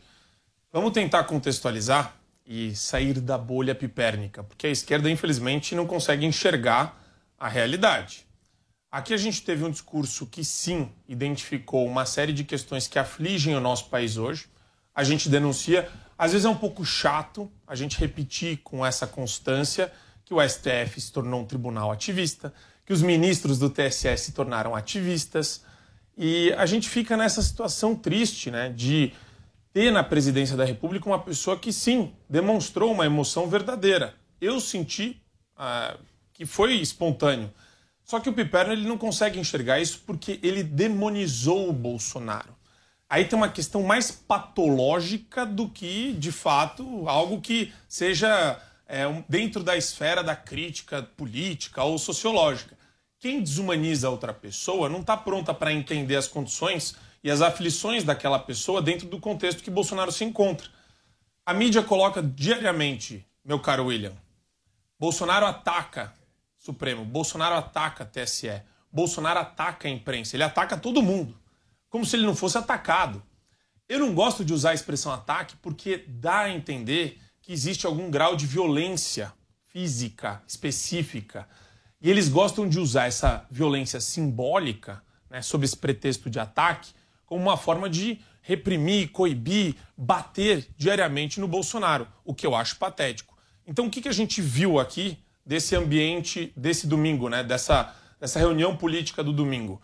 Vamos tentar contextualizar e sair da bolha pipérnica, porque a esquerda, infelizmente, não consegue enxergar a realidade. Aqui a gente teve um discurso que sim identificou uma série de questões que afligem o nosso país hoje. A gente denuncia, às vezes é um pouco chato a gente repetir com essa constância que o STF se tornou um tribunal ativista, que os ministros do TSE se tornaram ativistas, e a gente fica nessa situação triste, né, de ter na presidência da República uma pessoa que sim demonstrou uma emoção verdadeira. Eu senti ah, que foi espontâneo. Só que o Piperno ele não consegue enxergar isso porque ele demonizou o Bolsonaro. Aí tem uma questão mais patológica do que, de fato, algo que seja é, um, dentro da esfera da crítica política ou sociológica. Quem desumaniza outra pessoa não está pronta para entender as condições e as aflições daquela pessoa dentro do contexto que Bolsonaro se encontra. A mídia coloca diariamente, meu caro William, Bolsonaro ataca Supremo, Bolsonaro ataca TSE, Bolsonaro ataca a imprensa, ele ataca todo mundo, como se ele não fosse atacado. Eu não gosto de usar a expressão ataque porque dá a entender que existe algum grau de violência física específica. E eles gostam de usar essa violência simbólica, né, sob esse pretexto de ataque, como uma forma de reprimir, coibir, bater diariamente no Bolsonaro, o que eu acho patético. Então, o que, que a gente viu aqui desse ambiente, desse domingo, né, dessa, dessa reunião política do domingo?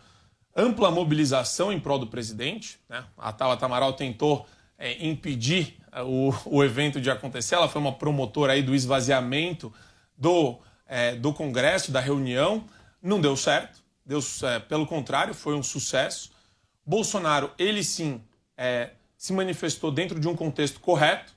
Ampla mobilização em prol do presidente. Né? A Tabata Amaral tentou é, impedir é, o, o evento de acontecer. Ela foi uma promotora aí do esvaziamento do, é, do Congresso, da reunião. Não deu certo. Deu, é, pelo contrário, foi um sucesso. Bolsonaro, ele sim, é, se manifestou dentro de um contexto correto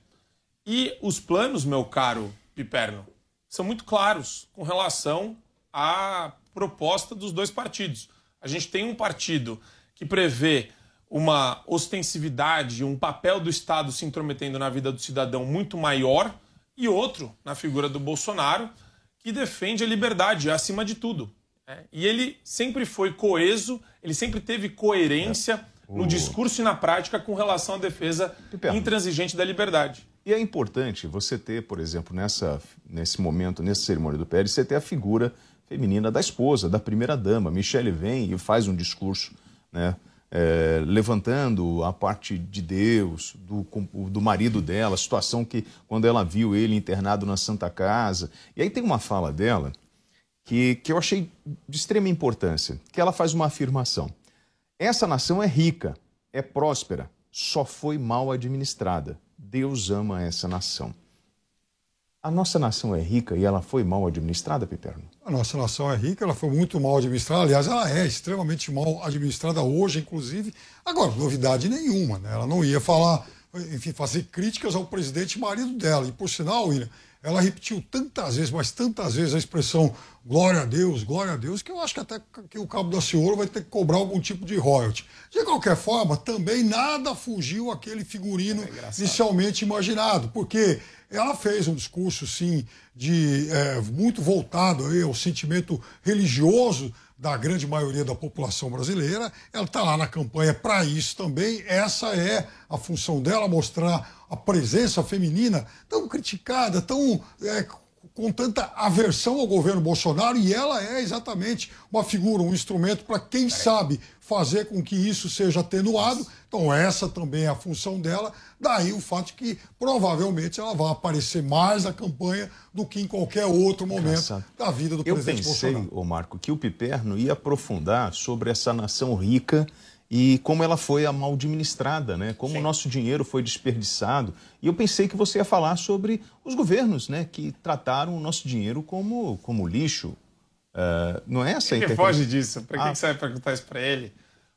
e os planos, meu caro Piperno, são muito claros com relação à proposta dos dois partidos. A gente tem um partido que prevê uma ostensividade, um papel do Estado se intrometendo na vida do cidadão muito maior, e outro, na figura do Bolsonaro, que defende a liberdade acima de tudo. É, e ele sempre foi coeso, ele sempre teve coerência é. no discurso e na prática com relação à defesa intransigente da liberdade. E é importante você ter, por exemplo, nessa, nesse momento, nessa cerimônia do Pérez, você ter a figura feminina da esposa, da primeira-dama. Michele vem e faz um discurso né, é, levantando a parte de Deus, do, do marido dela, a situação que, quando ela viu ele internado na Santa Casa. E aí tem uma fala dela que, que eu achei de extrema importância, que ela faz uma afirmação. Essa nação é rica, é próspera, só foi mal administrada. Deus ama essa nação. A nossa nação é rica e ela foi mal administrada, Piperno? A nossa nação é rica, ela foi muito mal administrada. Aliás, ela é extremamente mal administrada hoje, inclusive. Agora, novidade nenhuma, né? Ela não ia falar, enfim, fazer críticas ao presidente marido dela. E, por sinal, William, ela repetiu tantas vezes, mas tantas vezes a expressão glória a Deus, glória a Deus, que eu acho que até que o Cabo da Senhora vai ter que cobrar algum tipo de royalty. De qualquer forma, também nada fugiu aquele figurino é inicialmente imaginado, porque ela fez um discurso, sim, de é, muito voltado aí ao sentimento religioso da grande maioria da população brasileira. Ela está lá na campanha para isso também. Essa é a função dela, mostrar a presença feminina tão criticada, tão é, com tanta aversão ao governo Bolsonaro e ela é exatamente uma figura, um instrumento para quem sabe fazer com que isso seja atenuado. Então essa também é a função dela. Daí o fato de que provavelmente ela vai aparecer mais na campanha do que em qualquer outro momento Engraçado. da vida do Eu presidente pensei, Bolsonaro. Ô Marco, que o Piperno ia aprofundar sobre essa nação rica e como ela foi mal administrada, né? Como Sim. o nosso dinheiro foi desperdiçado. E eu pensei que você ia falar sobre os governos, né? Que trataram o nosso dinheiro como, como lixo. Uh, não é essa a Ele foge disso. Para ah. que você vai perguntar isso para ele?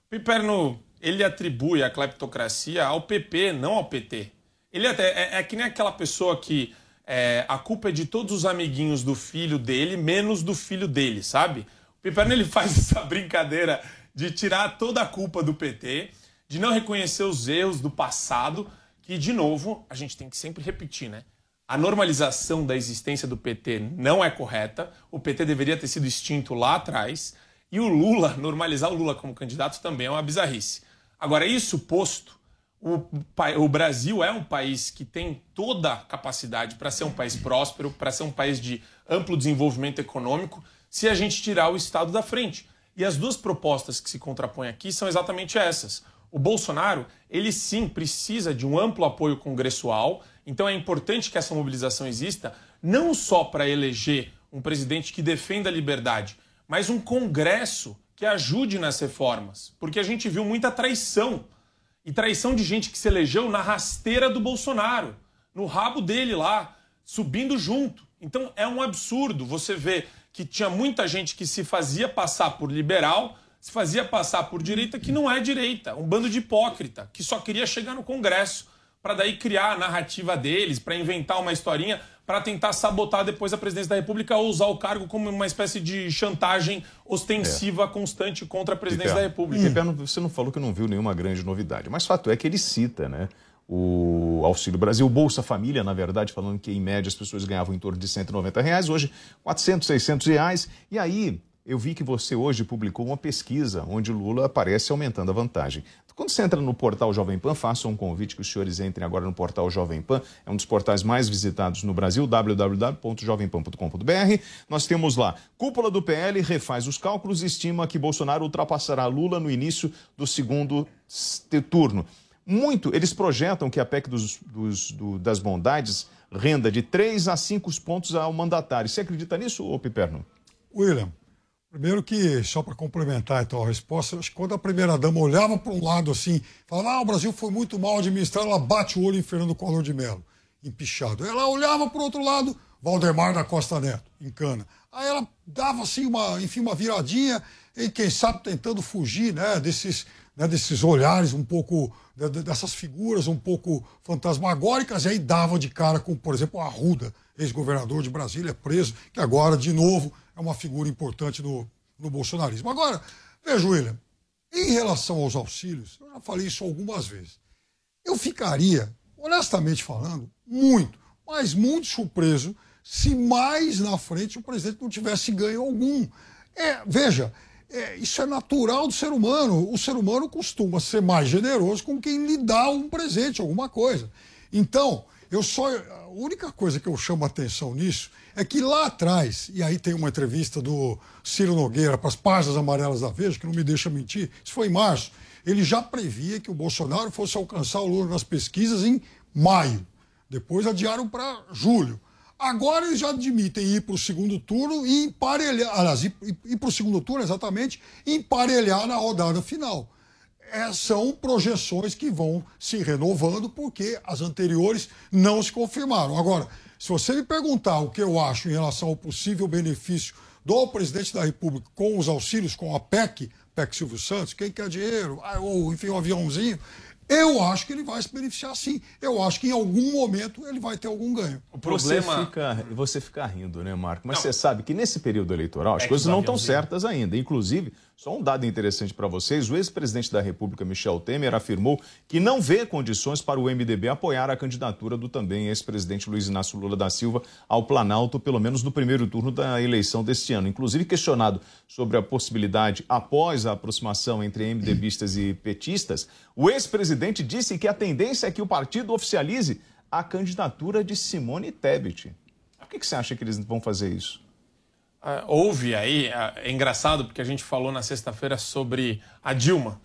O Piperno, ele atribui a cleptocracia ao PP, não ao PT. Ele até, é, é que nem aquela pessoa que é, a culpa é de todos os amiguinhos do filho dele, menos do filho dele, sabe? O Piperno, ele faz essa brincadeira de tirar toda a culpa do PT, de não reconhecer os erros do passado, que, de novo, a gente tem que sempre repetir, né? A normalização da existência do PT não é correta. O PT deveria ter sido extinto lá atrás. E o Lula, normalizar o Lula como candidato também é uma bizarrice. Agora, isso posto, o, o Brasil é um país que tem toda a capacidade para ser um país próspero, para ser um país de amplo desenvolvimento econômico, se a gente tirar o Estado da frente. E as duas propostas que se contrapõem aqui são exatamente essas. O Bolsonaro, ele sim precisa de um amplo apoio congressual, então é importante que essa mobilização exista, não só para eleger um presidente que defenda a liberdade, mas um Congresso que ajude nas reformas. Porque a gente viu muita traição. E traição de gente que se elegeu na rasteira do Bolsonaro, no rabo dele lá, subindo junto. Então é um absurdo você ver que tinha muita gente que se fazia passar por liberal, se fazia passar por direita, que não é direita, um bando de hipócrita, que só queria chegar no Congresso para daí criar a narrativa deles, para inventar uma historinha, para tentar sabotar depois a presidência da República ou usar o cargo como uma espécie de chantagem ostensiva é. constante contra a presidência da República. Hum. Você não falou que não viu nenhuma grande novidade, mas fato é que ele cita, né? o Auxílio Brasil, Bolsa Família, na verdade, falando que em média as pessoas ganhavam em torno de 190 reais, hoje 400, 600 reais. E aí eu vi que você hoje publicou uma pesquisa onde Lula aparece aumentando a vantagem. Quando você entra no portal Jovem Pan, faça um convite que os senhores entrem agora no portal Jovem Pan, é um dos portais mais visitados no Brasil, www.jovempan.com.br. Nós temos lá, cúpula do PL refaz os cálculos e estima que Bolsonaro ultrapassará Lula no início do segundo turno muito. Eles projetam que a PEC dos, dos, do, das bondades renda de 3 a 5 pontos ao mandatário. Você acredita nisso, ô Piperno? William, primeiro que, só para complementar então a resposta, acho que quando a primeira-dama olhava para um lado assim, falava, ah, o Brasil foi muito mal administrado, ela bate o olho em Fernando Collor de Mello, empichado. Ela olhava para o outro lado, Valdemar da Costa Neto, em cana. Aí ela dava assim uma, enfim, uma viradinha, e quem sabe tentando fugir né, desses né, desses olhares um pouco, dessas figuras um pouco fantasmagóricas, e aí dava de cara com, por exemplo, Arruda, ex-governador de Brasília, preso, que agora, de novo, é uma figura importante no, no bolsonarismo. Agora, veja, William, em relação aos auxílios, eu já falei isso algumas vezes. Eu ficaria, honestamente falando, muito, mas muito surpreso se mais na frente o presidente não tivesse ganho algum. É, veja, é, isso é natural do ser humano. O ser humano costuma ser mais generoso com quem lhe dá um presente, alguma coisa. Então, eu só. A única coisa que eu chamo a atenção nisso é que lá atrás, e aí tem uma entrevista do Ciro Nogueira para as páginas amarelas da Veja, que não me deixa mentir, isso foi em março, ele já previa que o Bolsonaro fosse alcançar o Lula nas pesquisas em maio. Depois adiaram para julho. Agora eles já admitem ir para o segundo turno e emparelhar, aliás, ir, ir para o segundo turno exatamente, emparelhar na rodada final. É, são projeções que vão se renovando porque as anteriores não se confirmaram. Agora, se você me perguntar o que eu acho em relação ao possível benefício do presidente da República com os auxílios, com a PEC, PEC Silvio Santos, quem quer dinheiro, ah, ou enfim, um aviãozinho, eu acho que ele vai se beneficiar sim. Eu acho que em algum momento ele vai ter algum ganho. O problema... Você fica, você fica rindo, né, Marco? Mas não. você sabe que nesse período eleitoral as é coisas não estão certas ainda. Inclusive, só um dado interessante para vocês: o ex-presidente da República, Michel Temer, afirmou que não vê condições para o MDB apoiar a candidatura do também ex-presidente Luiz Inácio Lula da Silva ao Planalto, pelo menos no primeiro turno da eleição deste ano. Inclusive, questionado sobre a possibilidade, após a aproximação entre MDBistas e petistas, o ex-presidente disse que a tendência é que o partido oficialize a candidatura de Simone Tebet. Por que, que você acha que eles vão fazer isso? Houve aí, uh, é engraçado porque a gente falou na sexta-feira sobre a Dilma.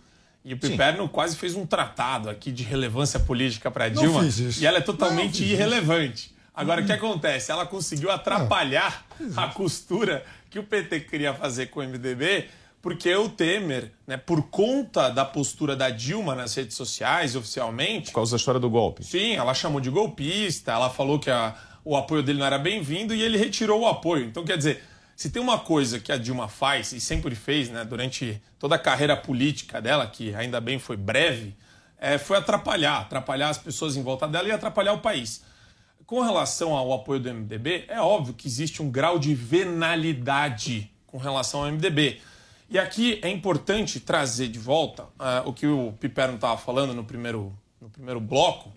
E o Piperno Sim. quase fez um tratado aqui de relevância política para a Dilma. E ela é totalmente irrelevante. Isso. Agora, o que acontece? Ela conseguiu atrapalhar a costura que o PT queria fazer com o MDB, porque o Temer, né, por conta da postura da Dilma nas redes sociais, oficialmente. Por causa da história do golpe. Sim, ela chamou de golpista, ela falou que a, o apoio dele não era bem-vindo e ele retirou o apoio. Então, quer dizer se tem uma coisa que a Dilma faz e sempre fez, né, durante toda a carreira política dela, que ainda bem foi breve, é, foi atrapalhar, atrapalhar as pessoas em volta dela e atrapalhar o país. Com relação ao apoio do MDB, é óbvio que existe um grau de venalidade com relação ao MDB. E aqui é importante trazer de volta uh, o que o Piperno estava falando no primeiro, no primeiro bloco,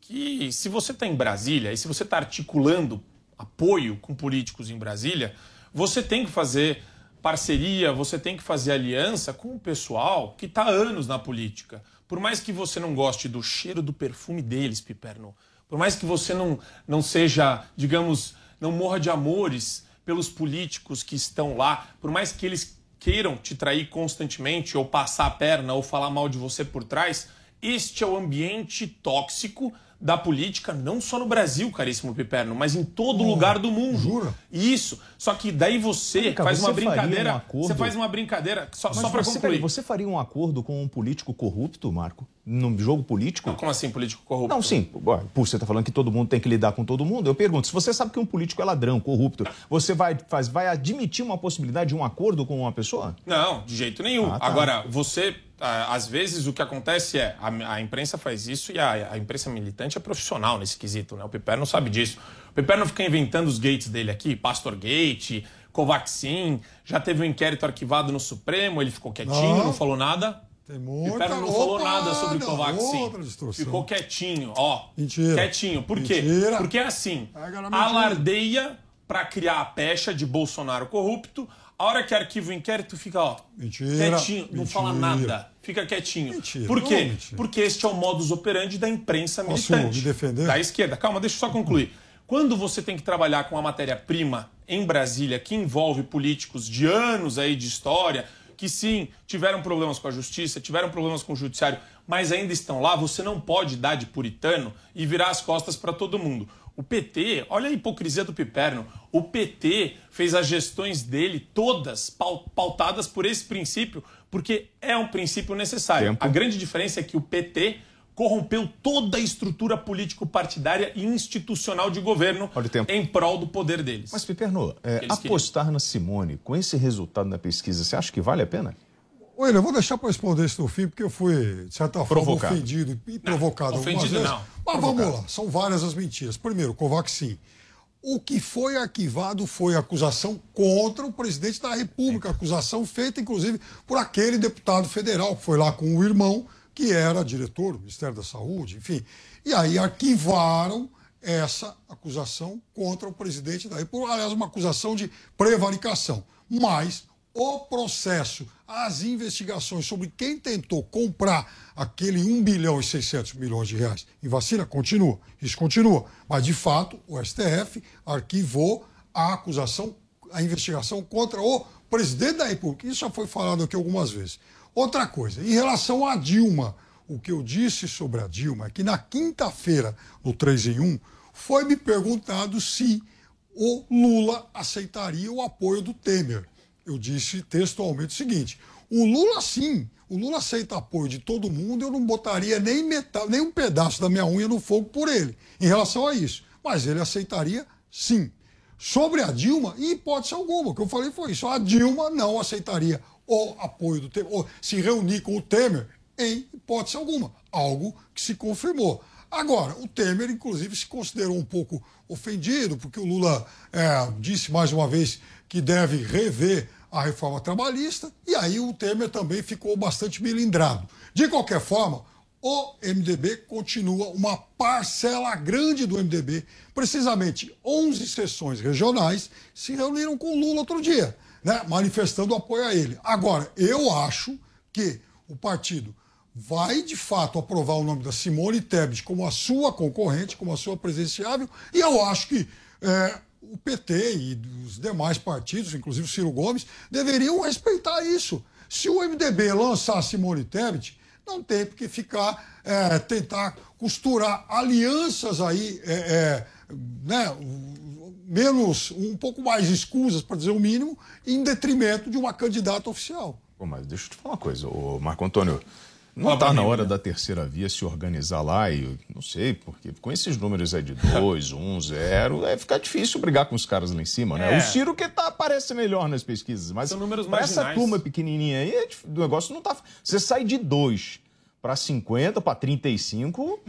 que se você está em Brasília e se você está articulando apoio com políticos em Brasília, você tem que fazer parceria, você tem que fazer aliança com o pessoal que está anos na política. Por mais que você não goste do cheiro do perfume deles, Piperno, por mais que você não, não seja, digamos, não morra de amores pelos políticos que estão lá, por mais que eles queiram te trair constantemente, ou passar a perna, ou falar mal de você por trás, este é o ambiente tóxico da política, não só no Brasil, caríssimo Piperno, mas em todo oh, lugar do mundo. Jura? Isso. Só que daí você faz você uma brincadeira. um acordo- Você faz uma brincadeira, só, Mas só para você, concluir. Você faria um acordo com um político corrupto, Marco? Num jogo político? Como assim, político corrupto? Não, sim. Por você está falando que todo mundo tem que lidar com todo mundo, eu pergunto: se você sabe que um político é ladrão, corrupto, você vai, faz, vai admitir uma possibilidade de um acordo com uma pessoa? Não, de jeito nenhum. Ah, tá. Agora, você, às vezes, o que acontece é a, a imprensa faz isso e a, a imprensa militante é profissional nesse quesito, né? O Piper não sabe disso. O Piper não fica inventando os gates dele aqui, Pastor Gate, Covaxin, já teve um inquérito arquivado no Supremo, ele ficou quietinho, Não. não, falou nada. Tem O muita... Piper não falou Opa, nada sobre Covaxin. Ficou quietinho, ó. Mentira. Quietinho. Por quê? Mentira. Porque é assim, alardeia pra criar a pecha de Bolsonaro corrupto. A hora que arquiva o inquérito, fica, ó, Mentira. quietinho, não Mentira. fala nada. Fica quietinho. Mentira. Por Não, quê? Porque este é o modus operandi da imprensa militante. Da esquerda. Calma, deixa eu só concluir. Quando você tem que trabalhar com uma matéria-prima em Brasília que envolve políticos de anos aí de história, que sim, tiveram problemas com a justiça, tiveram problemas com o judiciário, mas ainda estão lá, você não pode dar de puritano e virar as costas para todo mundo. O PT, olha a hipocrisia do Piperno, o PT fez as gestões dele todas pau- pautadas por esse princípio, porque é um princípio necessário. Tempo. A grande diferença é que o PT corrompeu toda a estrutura político-partidária e institucional de governo em prol do poder deles. Mas, Piperno, é, Eles queriam. apostar na Simone com esse resultado na pesquisa, você acha que vale a pena? Olha, eu vou deixar para responder isso no fim, porque eu fui, de certa forma, Provocado. ofendido e provocado algumas ofendido vezes. não. Mas Provocado. vamos lá, são várias as mentiras. Primeiro, Covaxin. O que foi arquivado foi a acusação contra o presidente da República, acusação feita, inclusive, por aquele deputado federal que foi lá com o irmão, que era diretor do Ministério da Saúde, enfim. E aí arquivaram essa acusação contra o presidente da República, aliás, uma acusação de prevaricação. Mas o processo, as investigações sobre quem tentou comprar aquele 1 bilhão e 600 milhões de reais em vacina continua. Isso continua. Mas, de fato, o STF arquivou a acusação, a investigação contra o presidente da República. Isso já foi falado aqui algumas vezes. Outra coisa, em relação a Dilma, o que eu disse sobre a Dilma é que na quinta-feira, no 3 em 1, foi me perguntado se o Lula aceitaria o apoio do Temer. Eu disse textualmente o seguinte: o Lula sim, o Lula aceita apoio de todo mundo, eu não botaria nem, metade, nem um pedaço da minha unha no fogo por ele, em relação a isso. Mas ele aceitaria sim. Sobre a Dilma, em hipótese alguma, o que eu falei foi isso: a Dilma não aceitaria o apoio do Temer, ou se reunir com o Temer, em hipótese alguma. Algo que se confirmou. Agora, o Temer, inclusive, se considerou um pouco ofendido, porque o Lula é, disse mais uma vez que deve rever a reforma trabalhista, e aí o Temer também ficou bastante melindrado. De qualquer forma, o MDB continua uma parcela grande do MDB, precisamente 11 sessões regionais se reuniram com o Lula outro dia, né, manifestando apoio a ele. Agora, eu acho que o partido vai de fato aprovar o nome da Simone Tebet como a sua concorrente, como a sua presidenciável, e eu acho que é, o PT e os demais partidos, inclusive o Ciro Gomes, deveriam respeitar isso. Se o MDB lançar a Simone Tebet, não tem por que ficar, é, tentar costurar alianças aí, é, é, né, menos, um pouco mais escusas, para dizer o mínimo, em detrimento de uma candidata oficial. Pô, mas deixa eu te falar uma coisa, ô Marco Antônio. Não está na hora né? da terceira via se organizar lá e eu não sei, porque com esses números aí de 2, 1, 0, é ficar difícil brigar com os caras lá em cima, né? É. O Ciro que tá, parece melhor nas pesquisas, mas São números pra essa turma pequenininha aí, é o negócio não tá. Você sai de 2 para 50, para 35,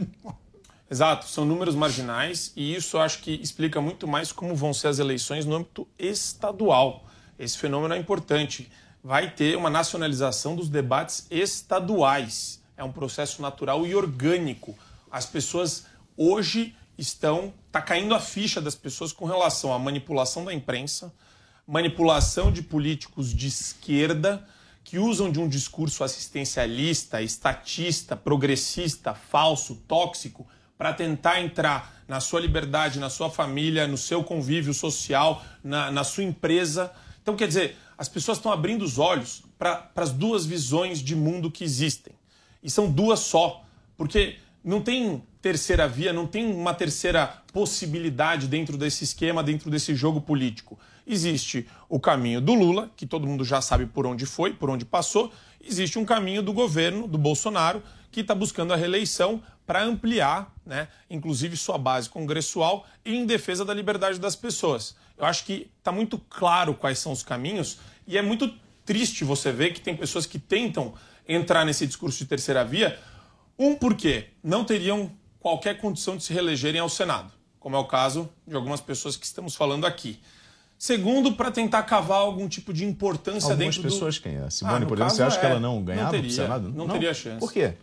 Exato, são números marginais e isso acho que explica muito mais como vão ser as eleições no âmbito estadual. Esse fenômeno é importante. Vai ter uma nacionalização dos debates estaduais. É um processo natural e orgânico. As pessoas hoje estão tá caindo a ficha das pessoas com relação à manipulação da imprensa, manipulação de políticos de esquerda que usam de um discurso assistencialista, estatista, progressista, falso, tóxico para tentar entrar na sua liberdade, na sua família, no seu convívio social, na, na sua empresa. Então, quer dizer, as pessoas estão abrindo os olhos para as duas visões de mundo que existem. E são duas só, porque não tem terceira via, não tem uma terceira possibilidade dentro desse esquema, dentro desse jogo político. Existe o caminho do Lula, que todo mundo já sabe por onde foi, por onde passou. Existe um caminho do governo, do Bolsonaro, que está buscando a reeleição para ampliar, né, inclusive sua base congressual e em defesa da liberdade das pessoas. Eu acho que está muito claro quais são os caminhos e é muito triste você ver que tem pessoas que tentam entrar nesse discurso de terceira via, um porque não teriam qualquer condição de se reelegerem ao Senado, como é o caso de algumas pessoas que estamos falando aqui. Segundo, para tentar cavar algum tipo de importância Algumas dentro pessoas do... quem é? Simone, Ah, por exemplo, você acha que é. ela não ganhava teria, pro Senado? Não, teria chance. Por quê?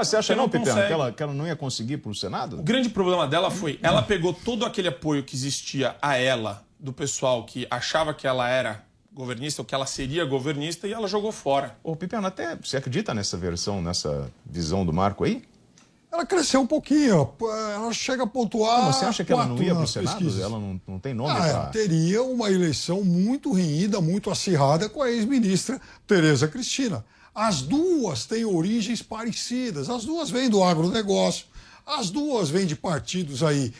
Ah, você acha não, consegue. que ela, que ela não ia conseguir pro Senado? O grande problema dela foi, ela pegou todo aquele apoio que existia a ela, do pessoal que achava que ela era governista, ou que ela seria governista, e ela jogou fora. Ô, Piperno, até você acredita nessa versão, nessa visão do Marco aí? Ela cresceu um pouquinho, ela chega a pontuar. Não, você acha que ela não ia pro nas Senado? pesquisas. Ela não, não tem nome Ah, pra... ela teria uma eleição muito renhida, muito acirrada com a ex-ministra Tereza Cristina. As duas têm origens parecidas, as duas vêm do agronegócio, as duas vêm de partidos aí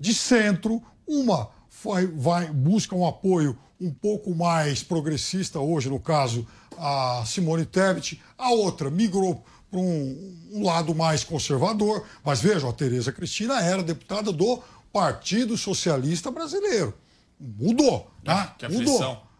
de centro, uma vai, vai- busca um apoio um pouco mais progressista, hoje no caso a Simone Tebet, a outra migrou para um, um lado mais conservador, mas vejam, a Tereza Cristina era deputada do Partido Socialista Brasileiro. Mudou, né? que Mudou.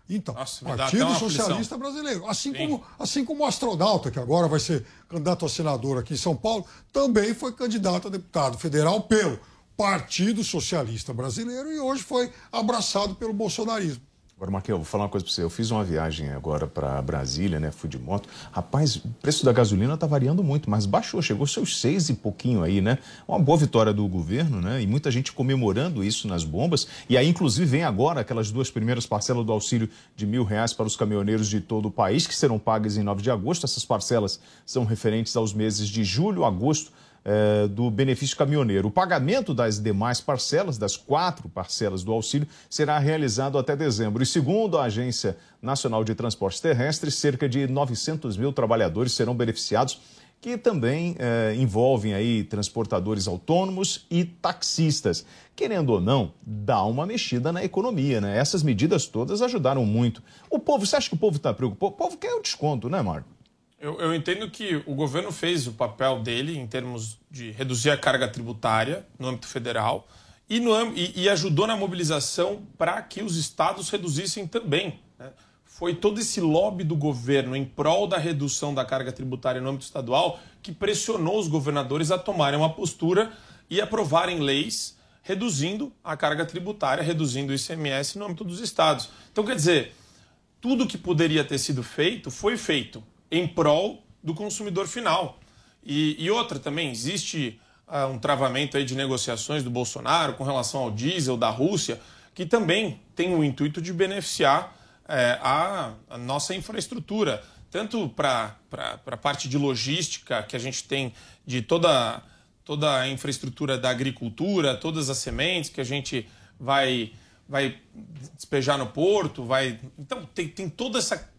Então, Nossa, Partido Socialista. Brasileiro. Assim Sim. como, assim como o astronauta, que agora vai ser candidato a senador aqui em São Paulo, também foi candidato a deputado federal pelo Partido Socialista Brasileiro e hoje foi abraçado pelo bolsonarismo. Agora, Marquinhos, vou falar uma coisa pra você. Eu fiz uma viagem agora para Brasília, né? Fui de moto. Rapaz, o preço da gasolina tá variando muito, mas baixou, chegou seus seis e pouquinho aí, né? Uma boa vitória do governo, né? E muita gente comemorando isso nas bombas. E aí, inclusive, vem agora aquelas duas primeiras parcelas do auxílio de mil reais para os caminhoneiros de todo o país, que serão pagas em 9 de agosto. Essas parcelas são referentes aos meses de julho, agosto, eh, do benefício caminhoneiro. O pagamento das demais parcelas, das quatro parcelas do auxílio, será realizado até dezembro. E segundo a Agência Nacional de Transportes Terrestres, cerca de 900 mil trabalhadores serão beneficiados, que também eh, envolvem aí transportadores autônomos e taxistas. Querendo ou não, dá uma mexida na economia, né? Essas medidas todas ajudaram muito. O povo, você acha que o povo está preocupado? O povo quer o desconto, né, Marco? Eu, eu entendo que o governo fez o papel dele em termos de reduzir a carga tributária no âmbito federal e, no, e- e ajudou na mobilização para que os estados reduzissem também. né? Foi todo esse lobby do governo em prol da redução da carga tributária no âmbito estadual que pressionou os governadores a tomarem uma postura e aprovarem leis reduzindo a carga tributária, reduzindo o ICMS no âmbito dos estados. Então, quer dizer, tudo que poderia ter sido feito foi feito em prol do consumidor final. E, e outra também, existe ah, um travamento aí de negociações do Bolsonaro com relação ao diesel da Rússia, que também tem o intuito de beneficiar eh, a, a nossa infraestrutura, tanto para a parte de logística que a gente tem de toda, toda a infraestrutura da agricultura, todas as sementes que a gente vai, vai despejar no porto, vai. Então tem, tem toda essa,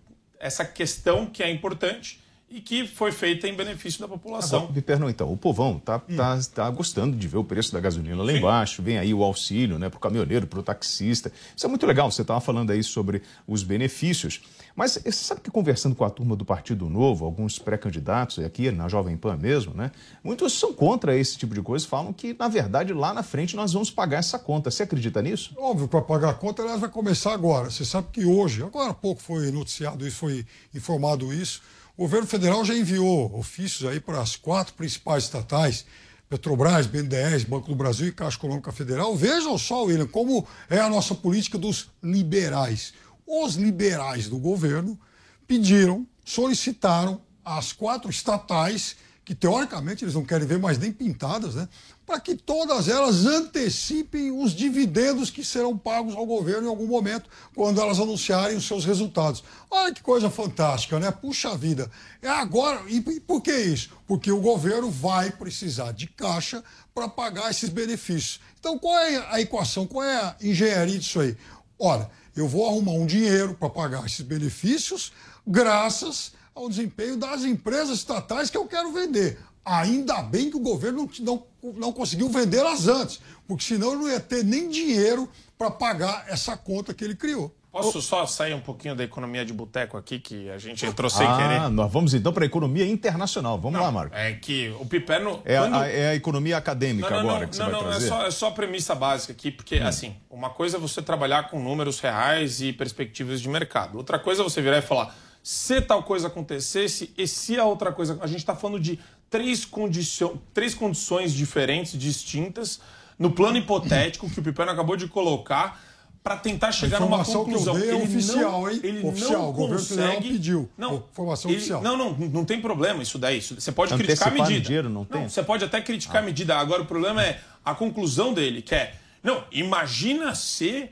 essa questão que é importante e que foi feita em benefício da população. Agora, Piperno, então, o povão tá, tá, tá gostando de ver o preço da gasolina lá embaixo, vem aí o auxílio né, para o caminhoneiro, para o taxista. Isso é muito legal, você estava falando aí sobre os benefícios. Mas você sabe que conversando com a turma do Partido Novo, alguns pré-candidatos aqui na Jovem Pan mesmo, né? Muitos são contra esse tipo de coisa, falam que, na verdade, lá na frente nós vamos pagar essa conta. Você acredita nisso? Óbvio, para pagar a conta, aliás, vai começar agora. Você sabe que hoje, agora há pouco foi noticiado isso, foi informado isso. O governo federal já enviou ofícios aí para as quatro principais estatais, Petrobras, BNDES, Banco do Brasil e Caixa Econômica Federal. Vejam só, William, como é a nossa política dos liberais. Os liberais do governo pediram, solicitaram às quatro estatais que teoricamente eles não querem ver mais nem pintadas, né? Para que todas elas antecipem os dividendos que serão pagos ao governo em algum momento, quando elas anunciarem os seus resultados. Olha que coisa fantástica, né? Puxa vida. É agora. E, por que isso? Porque o governo vai precisar de caixa para pagar esses benefícios. Então, qual é a equação? Qual é a engenharia disso aí? Ora, eu vou arrumar um dinheiro para pagar esses benefícios, graças ao desempenho das empresas estatais que eu quero vender. Ainda bem que o governo não, não, não conseguiu vendê-las antes, porque senão eu não ia ter nem dinheiro para pagar essa conta que ele criou. Posso só sair um pouquinho da economia de boteco aqui, que a gente entrou sem ah, querer? nós vamos então para a economia internacional. Vamos Não, lá, Marco. É que o Piperno. É, quando- a, é a economia acadêmica não, não, agora não, que você não, vai não, trazer. É só, é só a premissa básica aqui, porque, Hum. assim, uma coisa é você trabalhar com números reais e perspectivas de mercado. Outra coisa é você virar e falar, se tal coisa acontecesse e se a outra coisa. A gente está falando de três, condicio... três condições diferentes, distintas, no plano hipotético que o Piperno acabou de colocar. Para tentar chegar numa informação que eu conclusão. dei é Ele oficial, não, hein? Ele Oficial, não o governo federal consegue... pediu. Não, Informação ele- oficial. Não, não, não tem problema isso daí. Isso- Você pode criticar a Antecipar medida. dinheiro, não tem? você pode até criticar a medida. Agora, o problema é a conclusão dele, que é... Não, imagina se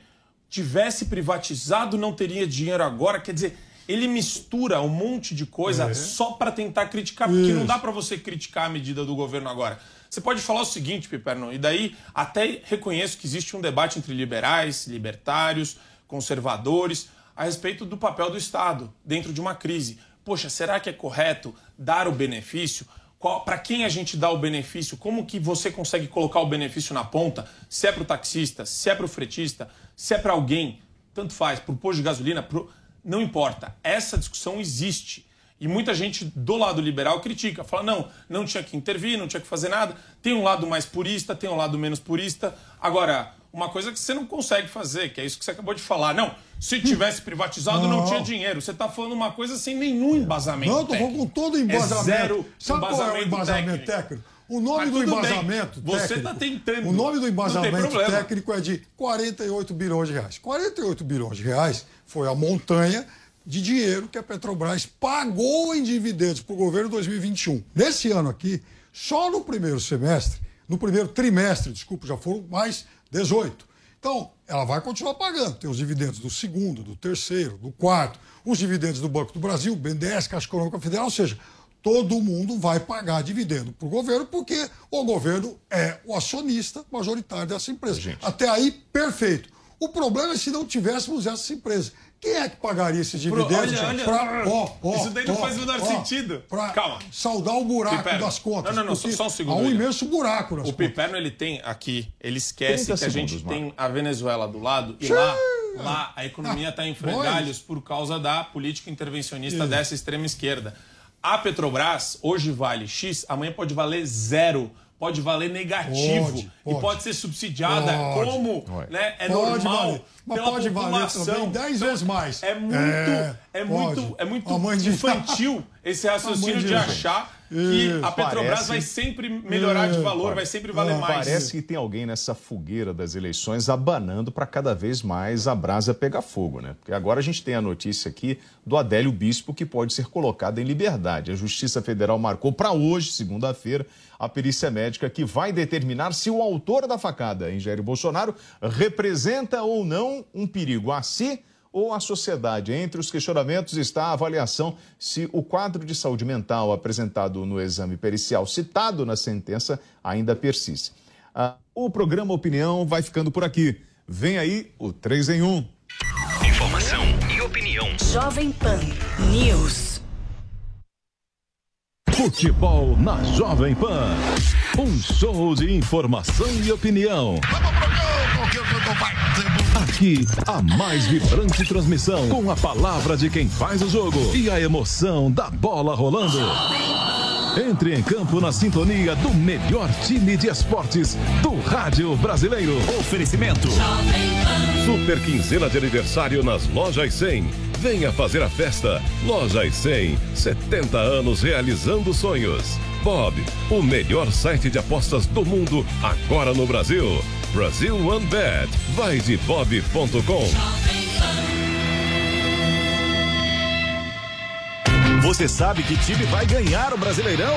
tivesse privatizado, não teria dinheiro agora. Quer dizer, ele mistura um monte de coisa É. só para tentar criticar, porque não Isso. dá para você criticar a medida do governo agora. Você pode falar o seguinte, Piperno, e daí até reconheço que existe um debate entre liberais, libertários, conservadores, a respeito do papel do Estado dentro de uma crise. Poxa, será que é correto dar o benefício? Para quem a gente dá o benefício? Como que você consegue colocar o benefício na ponta? Se é para o taxista, se é para o fretista, se é para alguém, tanto faz, para o posto de gasolina, pro... não importa. Essa discussão existe. E muita gente do lado liberal critica, fala: não, não tinha que intervir, não tinha que fazer nada. Tem um lado mais purista, tem um lado menos purista. Agora, uma coisa que você não consegue fazer, que é isso que você acabou de falar. Não, se tivesse privatizado, não, Não. tinha dinheiro. Você está falando uma coisa sem nenhum embasamento. Não, eu tô falando com todo embasamento. É zero Sabe qual é o embasamento embasamento técnico? O nome do tudo bem, embasamento você técnico. tá tentando. O nome do embasamento técnico é de 48 bilhões de reais. 48 bilhões de reais foi a montanha de dinheiro que a Petrobras pagou em dividendos para o governo em 2021. Nesse ano aqui, só no primeiro semestre, no primeiro trimestre, desculpa, já foram mais 18. Então, ela vai continuar pagando. Tem os dividendos do segundo, do terceiro, do quarto, os dividendos do Banco do Brasil, BNDES, Caixa Econômica Federal, ou seja, todo mundo vai pagar dividendo para o governo, porque o governo é o acionista majoritário dessa empresa. Até aí, perfeito. O problema é se não tivéssemos essas empresas. Quem é que pagaria esses dividendos? olha, olha, pra- ó, ó, isso daí não ó, faz o menor ó, sentido. pra Calma. Saldar o buraco Piperno. das contas. Não, não, não, só, um segundo. Há um imenso buraco nas O contas. Piperno, ele tem aqui, ele esquece 30 que a gente segundos, tem a Venezuela do lado e Sim. lá, lá a economia está em Ah, frangalhos por causa da política intervencionista Isso. dessa extrema esquerda. A Petrobras hoje vale X, amanhã pode valer zero. Pode valer negativo Pode, e pode. pode ser subsidiada Pode. como Pode. né, é Pode normal valer. Mas pela pode valer população. também 10 vezes mais. É muito, É, é, pode. muito, é muito infantil esse raciocínio de de- achar que a Petrobras parece- vai sempre melhorar de valor, vai sempre valer Ah, mais. Parece que tem alguém nessa fogueira das eleições abanando para cada vez mais a brasa pegar fogo, né? Porque agora a gente tem a notícia aqui do Adélio Bispo que pode ser colocado em liberdade. A Justiça Federal marcou para hoje, segunda-feira, a perícia médica que vai determinar se o autor da facada em Jair Bolsonaro representa ou não um perigo a si ou à sociedade. Entre os questionamentos está a avaliação se o quadro de saúde mental apresentado no exame pericial citado na sentença ainda persiste. Ah, o programa Opinião vai ficando por aqui. Vem aí o 3 em 1. Informação e opinião. Jovem Pan News. Futebol na Jovem Pan. Um show de informação e opinião. Aqui, a mais vibrante transmissão com a palavra de quem faz o jogo e a emoção da bola rolando. Entre em campo na sintonia do melhor time de esportes do rádio brasileiro. Oferecimento. Super quinzena de aniversário nas Lojas 100. Venha fazer a festa. Lojas 100, 70 anos realizando sonhos. Bob, o melhor site de apostas do mundo, agora no Brasil. Brasil One Bet. Vai de bob.com. Você sabe que time vai ganhar o Brasileirão?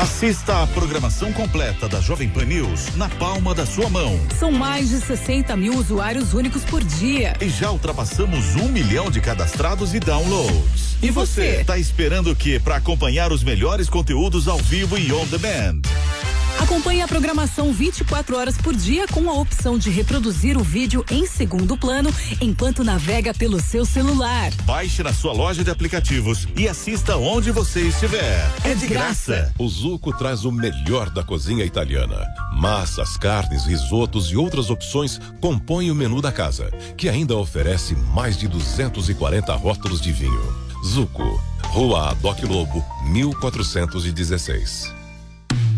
Assista a programação completa da Jovem Pan News na palma da sua mão. São mais de 60 mil usuários únicos por dia. E já ultrapassamos um milhão de cadastrados e downloads. E você? Tá esperando o que para acompanhar os melhores conteúdos ao vivo e on demand? Acompanhe a programação 24 horas por dia com a opção de reproduzir o vídeo em segundo plano enquanto navega pelo seu celular. Baixe na sua loja de aplicativos e assista onde você estiver. É de graça. O Zuco traz o melhor da cozinha italiana. Massas, carnes, risotos e outras opções compõem o menu da casa, que ainda oferece mais de 240 rótulos de vinho. Zuco, Rua Adoc Lobo, 1416.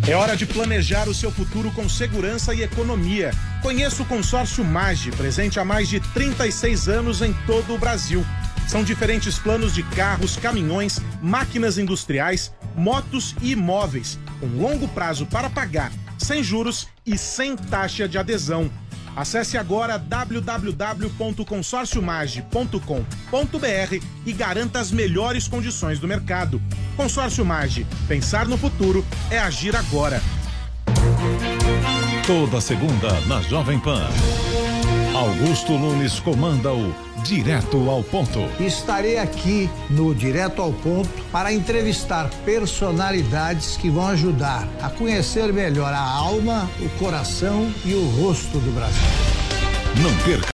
É hora de planejar o seu futuro com segurança e economia. Conheça o consórcio Mage, presente há mais de 36 anos em todo o Brasil. São diferentes planos de carros, caminhões, máquinas industriais, motos e imóveis, com longo prazo para pagar, sem juros e sem taxa de adesão. Acesse agora www.consorciomage.com.br e garanta as melhores condições do mercado. Consórcio Mage, pensar no futuro é agir agora. Toda segunda na Jovem Pan. Augusto Nunes comanda o Direto ao Ponto. Estarei aqui no Direto ao Ponto para entrevistar personalidades que vão ajudar a conhecer melhor a alma, o coração e o rosto do Brasil. Não perca